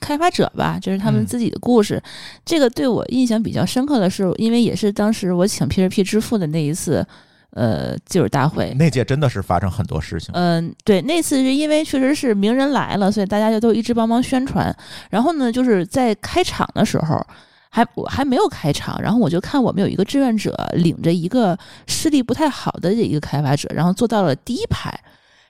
开发者吧，就是他们嗯自己的故事。这个对我印象比较深刻的是，因为也是当时我请 P2P 支付的那一次，呃，技术大会。那届真的是发生很多事情。嗯，对，那次是因为确实是名人来了，所以大家就都一直帮忙宣传。然后呢，就是在开场的时候，还我还没有开场，然后我就看我们有一个志愿者领着一个视力不太好的一个开发者，然后坐到了第一排。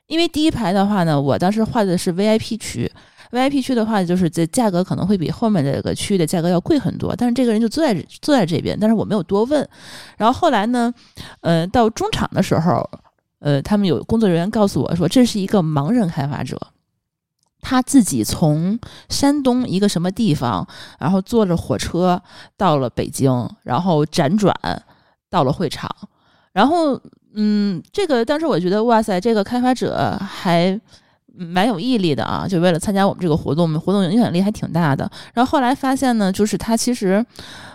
因为第一排的话呢，我当时画的是 VIP 区，VIP 区的话就是这价格可能会比后面这个区域的价格要贵很多，但是这个人就坐在坐在这边，但是我没有多问。然后后来呢，呃，到中场的时候，呃，他们有工作人员告诉我说，这是一个盲人开发者，他自己从山东一个什么地方，然后坐着火车到了北京，然后辗转到了会场，然后嗯，这个当时我觉得哇塞，这个开发者还。蛮有毅力的啊，就为了参加我们这个活动，我们活动影响力还挺大的。然后后来发现呢，就是他其实，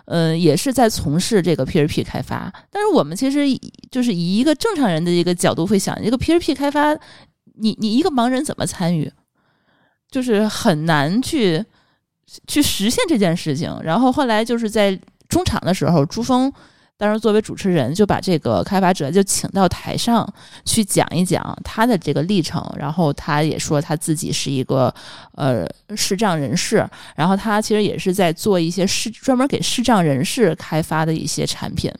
呃，也是在从事这个 P2P 开发。但是我们其实就是以一个正常人的一个角度会想，这个 P2P 开发，你你一个盲人怎么参与？就是很难去去实现这件事情。然后后来就是在中场的时候，朱峰当时作为主持人，就把这个开发者就请到台上去讲一讲他的这个历程。然后他也说他自己是一个呃视障人士，然后他其实也是在做一些视专门给视障人士开发的一些产品。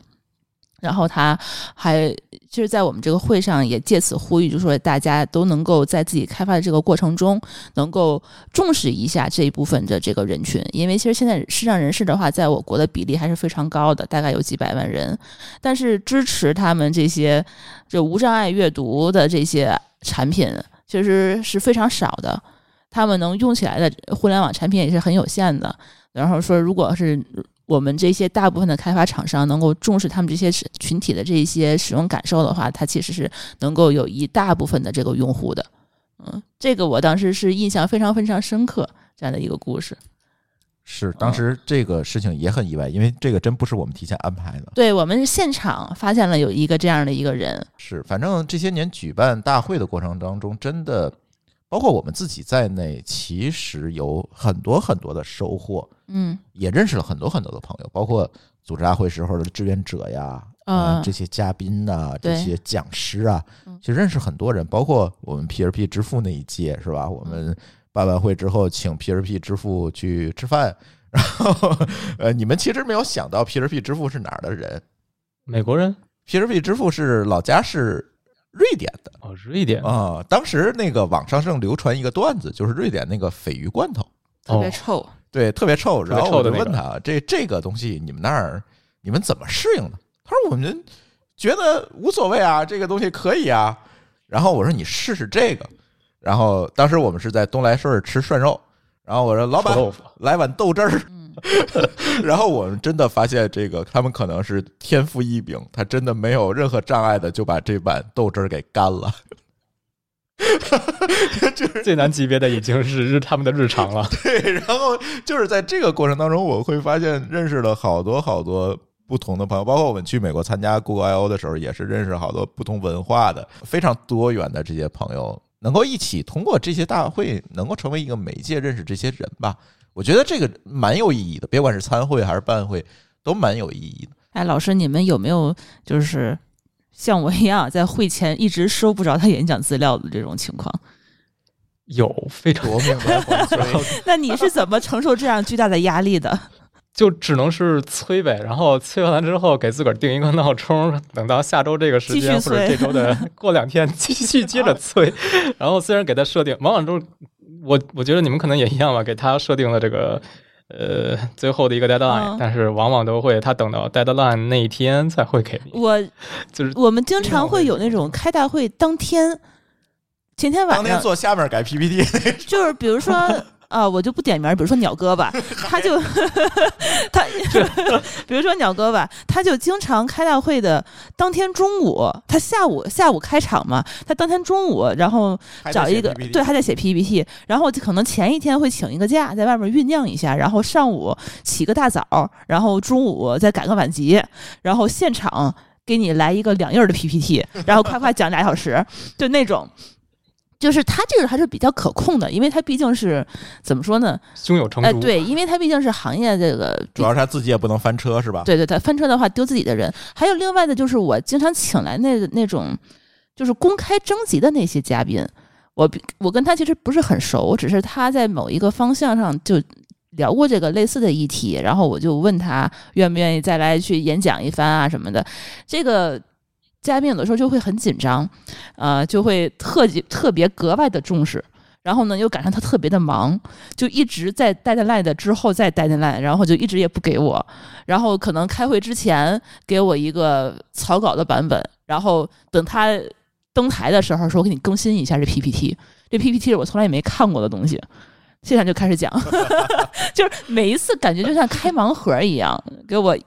然后他还就是在我们这个会上也借此呼吁，就说大家都能够在自己开发的这个过程中，能够重视一下这一部分的这个人群，因为其实现在视障人士的话，在我国的比例还是非常高的，大概有几百万人，但是支持他们这些就无障碍阅读的这些产品，其实是非常少的，他们能用起来的互联网产品也是很有限的。然后说，如果是我们这些大部分的开发厂商能够重视他们这些群体的这一些使用感受的话，它其实是能够有一大部分的这个用户的。嗯，这个我当时是印象非常非常深刻，这样的一个故事。是，当时这个事情也很意外，因为这个真不是我们提前安排的。对我们是现场发现了有一个这样的一个人，是，反正这些年举办大会的过程当中，真的包括我们自己在内，其实有很多很多的收获，嗯。也认识了很多很多的朋友，包括组织大会时候的志愿者呀，呃嗯这些嘉宾呐、这些讲师啊嗯，其实认识很多人，包括我们 P2P 支付那一届是吧？我们办完会之后，请 P2P 支付去吃饭，然后呃，你们其实没有想到 P2P 支付是哪儿的人。美国人，P2P 支付是老家是瑞典的。哦，瑞典啊、当时那个网上正流传一个段子，就是瑞典那个鲱鱼罐头，特别哦臭。对，特别臭。然后我就问他，这这个东西你们那儿你们怎么适应的？他说我们觉得无所谓啊，这个东西可以啊。然后我说你试试这个。然后当时我们是在东来顺吃涮肉，然后我说老板豆腐来碗豆汁儿。嗯，然后我们真的发现，这个他们可能是天赋异禀，他真的没有任何障碍的就把这碗豆汁儿给干了。最难级别的已经是日他们的日常了。对，然后就是在这个过程当中，我会发现认识了好多好多不同的朋友，包括我们去美国参加 Google I/O 的时候，也是认识好多不同文化的、非常多元的这些朋友，能够一起通过这些大会，能够成为一个媒介，认识这些人吧。我觉得这个蛮有意义的，别管是参会还是办会，都蛮有意义的。哎，老师，你们有没有就是像我一样在会前一直收不着他演讲资料的这种情况？有非常夺命连环锤，那你是怎么承受这样巨大的压力的？就只能是催呗，然后催完了之后给自个儿定一个闹钟，等到下周这个时继续间或者这周的过两天 继续接着 催。然后虽然给他设定，往往都我我觉得你们可能也一样吧，给他设定了这个呃最后的一个 deadline，、嗯但是往往都会他等到 deadline 那一天才会给你，我就是我们经常会有那种开大会当天前天晚当天上，做下面改 PPT 就是比如说。啊，我就不点名儿，比如说鸟哥吧，他就 他，比如说鸟哥吧，他就经常开大会的当天中午，他下午下午开场嘛，他当天中午，然后找一个对，还在写 PPT，然后就可能前一天会请一个假，在外面酝酿一下，然后上午起个大早，然后中午再赶个晚集，然后现场给你来一个两页儿的 PPT，然后夸夸讲俩小时，就那种。就是他这个还是比较可控的，因为他毕竟是怎么说呢？哎，胸有成竹。对，因为他毕竟是行业这个主要是他自己也不能翻车，是吧？对对他，翻车的话丢自己的人。还有另外的，就是我经常请来那那种，就是公开征集的那些嘉宾。我比我跟他其实不是很熟，只是他在某一个方向上就聊过这个类似的议题，然后我就问他愿不愿意再来去演讲一番啊什么的。这个嘉宾有的时候就会很紧张，呃，就会特特别格外的重视。然后呢，又赶上他特别的忙，就一直在待进来的之后再待进来然后就一直也不给我，然后可能开会之前给我一个草稿的版本，然后等他登台的时候说我给你更新一下这 PPT，这 PPT 是我从来也没看过的东西，现在就开始讲，就是每一次感觉就像开盲盒一样，给我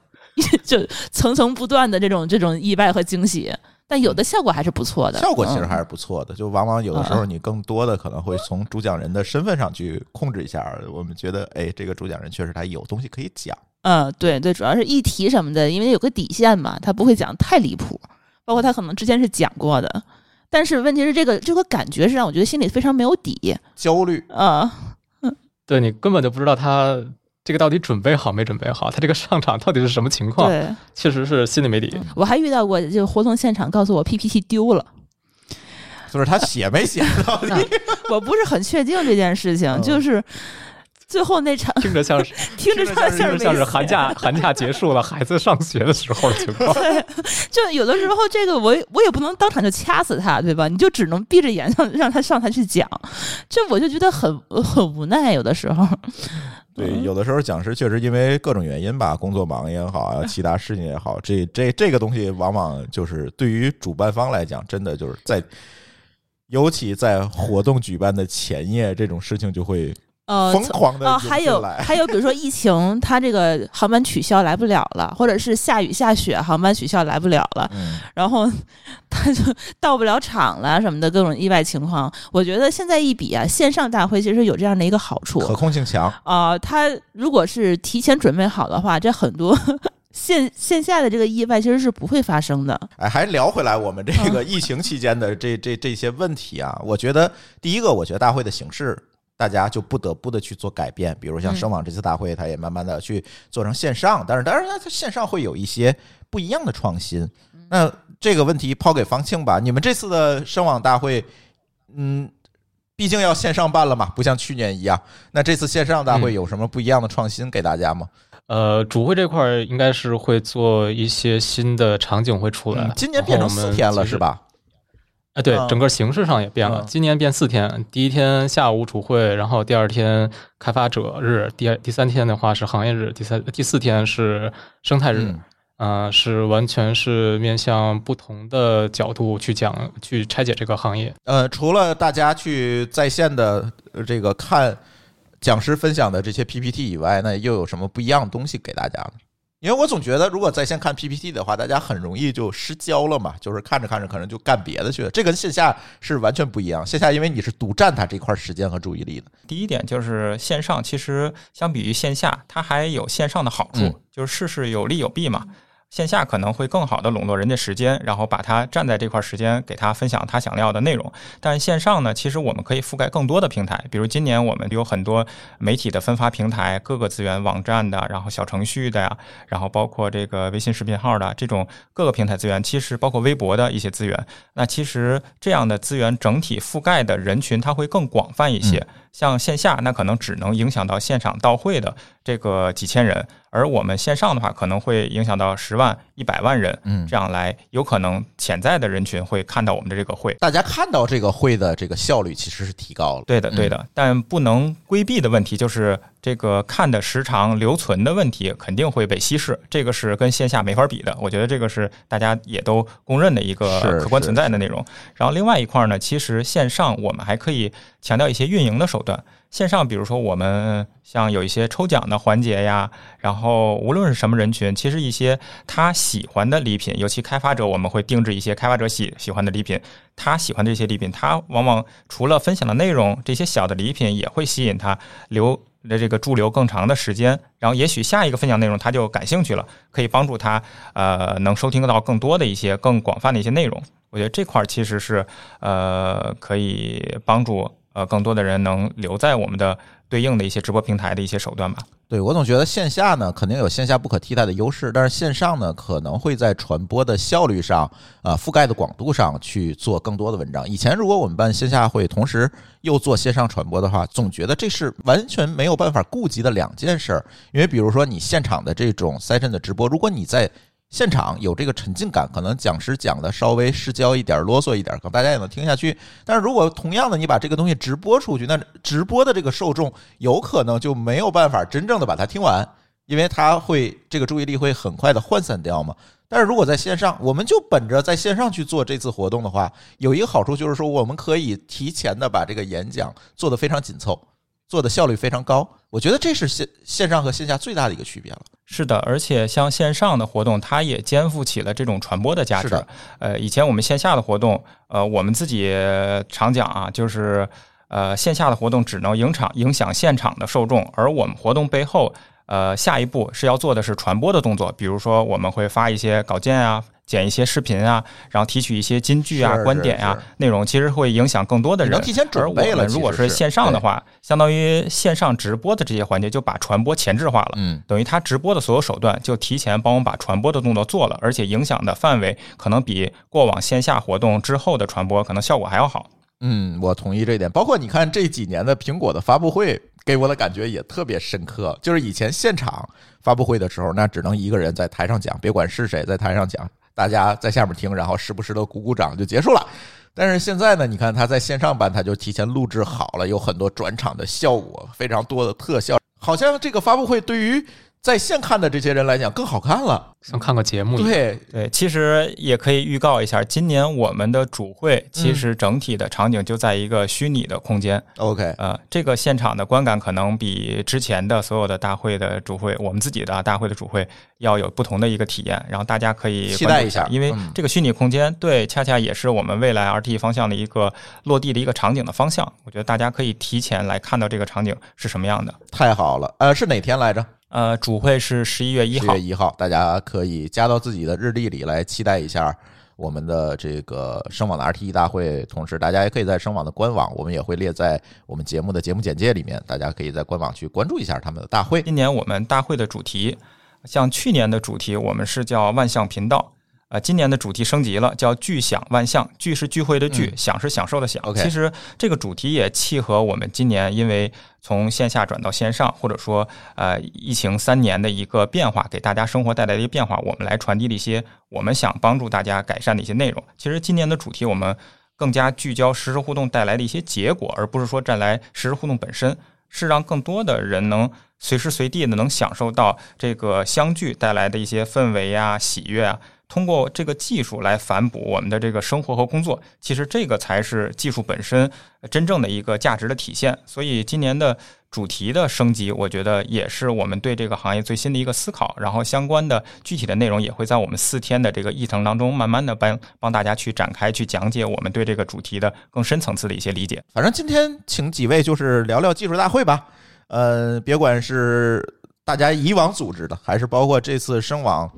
就层层不断的这种这种意外和惊喜，但有的效果还是不错的，嗯效果其实还是不错的，就往往有的时候你更多的可能会从主讲人的身份上去控制一下。我们觉得，哎，这个主讲人确实他有东西可以讲。嗯，对对，主要是议题什么的，因为有个底线嘛，他不会讲太离谱，包括他可能之前是讲过的，但是问题是这个这个感觉是让我觉得心里非常没有底焦虑，啊、对你根本就不知道他这个到底准备好没准备好，他这个上场到底是什么情况，对，确实是心里没底。我还遇到过，这个活动现场告诉我 PPT 丢了，就是他写没写到底。我不是很确定这件事情，嗯就是最后那场听着像是 听着像是像听着像是寒假 寒假结束了，孩子上学的时候的情况。对就有的时候这个我我也不能当场就掐死他，对吧？你就只能闭着眼让让他上台去讲，这我就觉得很很无奈，有的时候。对，有的时候讲师确实因为各种原因吧，工作忙也好啊，其他事情也好，这这这个东西往往就是对于主办方来讲，真的就是在，尤其在活动举办的前夜，这种事情就会呃，疯狂的哦，还有还有，比如说疫情，它这个航班取消来不了了，或者是下雨下雪，航班取消来不了了，嗯，然后他就到不了场了什么的各种意外情况。我觉得现在一比啊，线上大会其实有这样的一个好处可控性强。啊、他如果是提前准备好的话，这很多线线下的这个意外其实是不会发生的。哎，还聊回来我们这个疫情期间的这这这些问题啊，我觉得第一个，我觉得大会的形式。大家就不得不的去做改变，比如像嗯声网这次大会，它也慢慢的去做成线上，但是当然它线上会有一些不一样的创新。那这个问题抛给方庆吧，你们这次的声网大会，嗯，毕竟要线上办了嘛，不像去年一样。那这次线上大会嗯有什么不一样的创新给大家吗？呃，主会这块儿应该是会做一些新的场景会出来。嗯今年变成四天了是吧？啊，对嗯，整个形式上也变了。嗯今年变四天，第一天下午主会，然后第二天开发者日，第二第三天的话是行业日，第三第四天是生态日。嗯呃，是完全是面向不同的角度去讲、去拆解这个行业。呃，除了大家去在线的呃这个看讲师分享的这些 PPT 以外，那又有什么不一样的东西给大家呢？因为我总觉得，如果在线看 PPT 的话，大家很容易就失焦了嘛，就是看着看着可能就干别的去了。这跟线下是完全不一样。线下因为你是独占它这块时间和注意力的，第一点就是线上，其实相比于线下，它还有线上的好处，嗯就是事事有利有弊嘛。线下可能会更好的笼络人家时间，然后把他站在这块时间给他分享他想要的内容。但线上呢，其实我们可以覆盖更多的平台，比如今年我们有很多媒体的分发平台，各个资源网站的，然后小程序的呀，然后包括这个微信视频号的这种各个平台资源，其实包括微博的一些资源。那其实这样的资源整体覆盖的人群，它会更广泛一些。像线下那可能只能影响到现场到会的这个几千人，而我们线上的话可能会影响到十万、一百万人，嗯这样来有可能潜在的人群会看到我们的这个会。大家看到这个会的这个效率其实是提高了。对的，对的，但不能规避的问题就是这个看的时长、留存的问题肯定会被稀释，这个是跟线下没法比的。我觉得这个是大家也都公认的一个客观存在的内容。然后另外一块呢，其实线上我们还可以强调一些运营的手段。线上，比如说我们像有一些抽奖的环节呀，然后无论是什么人群，其实一些他喜欢的礼品，尤其开发者，我们会定制一些开发者喜喜欢的礼品。他喜欢这些礼品，他往往除了分享的内容，这些小的礼品也会吸引他留的这个驻留更长的时间。然后也许下一个分享内容他就感兴趣了，可以帮助他呃能收听到更多的一些更广泛的一些内容。我觉得这块其实是呃可以帮助呃更多的人能留在我们的对应的一些直播平台的一些手段吧。对我总觉得线下呢肯定有线下不可替代的优势，但是线上呢可能会在传播的效率上、啊覆盖的广度上去做更多的文章。以前如果我们办线下会，同时又做线上传播的话，总觉得这是完全没有办法顾及的两件事儿。因为比如说你现场的这种 session 的直播，如果你在现场有这个沉浸感，可能讲师讲的稍微失焦一点、啰嗦一点，可能大家也能听下去。但是如果同样的你把这个东西直播出去，那直播的这个受众有可能就没有办法真正的把它听完，因为他会这个注意力会很快的涣散掉嘛。但是如果在线上，我们就本着在线上去做这次活动的话，有一个好处就是说，我们可以提前的把这个演讲做得非常紧凑，做的效率非常高。我觉得这是线线上和线下最大的一个区别了。是的，而且像线上的活动，它也肩负起了这种传播的价值是的。呃，以前我们线下的活动，呃，我们自己常讲啊，就是呃，线下的活动只能影场影响现场的受众，而我们活动背后，呃，下一步是要做的是传播的动作，比如说我们会发一些稿件啊。剪一些视频啊，然后提取一些金句啊、观点啊，内容其实会影响更多的人。能提前准备了如果是是线上的话，相当于线上直播的这些环节就把传播前置化了。嗯，等于他直播的所有手段就提前帮我们把传播的动作做了，而且影响的范围可能比过往线下活动之后的传播可能效果还要好。嗯，我同意这一点。包括你看这几年的苹果的发布会，给我的感觉也特别深刻。就是以前现场发布会的时候，那只能一个人在台上讲，别管是谁在台上讲，大家在下面听，然后时不时的鼓鼓掌就结束了。但是现在呢，你看他在线上办，他就提前录制好了，有很多转场的效果，非常多的特效，好像这个发布会对于在线看的这些人来讲更好看了。像看个节目一样。对，对，其实也可以预告一下，今年我们的主会其实整体的场景就在一个虚拟的空间。OK，呃，这个现场的观感可能比之前的所有的大会的主会，我们自己的大会的主会要有不同的一个体验，然后大家可以期待一下因为嗯这个虚拟空间对，恰恰也是我们未来 RT 方向的一个落地的一个场景的方向。我觉得大家可以提前来看到这个场景是什么样的。太好了。呃，是哪天来着？呃，主会是十一月一号十月，一号，大家可以加到自己的日历里来期待一下我们的这个声网的 RTE 大会。同时，大家也可以在声网的官网，我们也会列在我们节目的节目简介里面，大家可以在官网去关注一下他们的大会。今年我们大会的主题，像去年的主题我们是叫万象频道，呃，今年的主题升级了，叫聚享万象。聚是聚会的聚，嗯享是享受的享。其实这个主题也契合我们今年因为从线下转到线上，或者说呃疫情三年的一个变化，给大家生活带来的一个变化，我们来传递的一些我们想帮助大家改善的一些内容。其实今年的主题我们更加聚焦实时互动带来的一些结果，而不是说带来实时互动本身。是让更多的人能随时随地的能享受到这个相聚带来的一些氛围啊、喜悦啊。通过这个技术来反哺我们的这个生活和工作，其实这个才是技术本身真正的一个价值的体现。所以今年的主题的升级，我觉得也是我们对这个行业最新的一个思考。然后相关的具体的内容也会在我们四天的这个议程当中，慢慢的帮帮大家去展开、去讲解我们对这个主题的更深层次的一些理解。反正今天请几位就是聊聊技术大会吧，呃，别管是大家以往组织的，还是包括这次声网。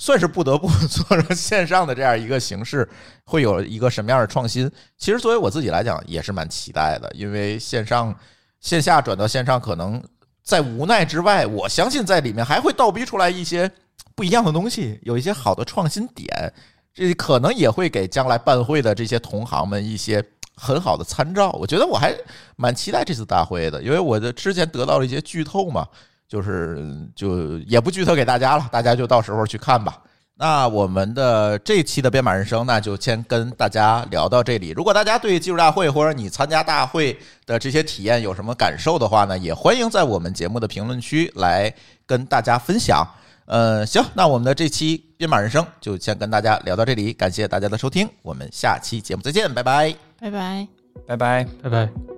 算是不得不做成线上的这样一个形式，会有一个什么样的创新？其实作为我自己来讲，也是蛮期待的，因为线上线下转到线上，可能在无奈之外，我相信在里面还会倒逼出来一些不一样的东西，有一些好的创新点，这可能也会给将来办会的这些同行们一些很好的参照。我觉得我还蛮期待这次大会的，因为我的之前得到了一些剧透嘛，就是就也不剧透给大家了，大家就到时候去看吧。那我们的这期的编码人生，那就先跟大家聊到这里。如果大家对技术大会或者你参加大会的这些体验有什么感受的话呢，也欢迎在我们节目的评论区来跟大家分享。呃，行，那我们的这期编码人生就先跟大家聊到这里，感谢大家的收听，我们下期节目再见，拜拜。拜拜。拜拜。拜拜。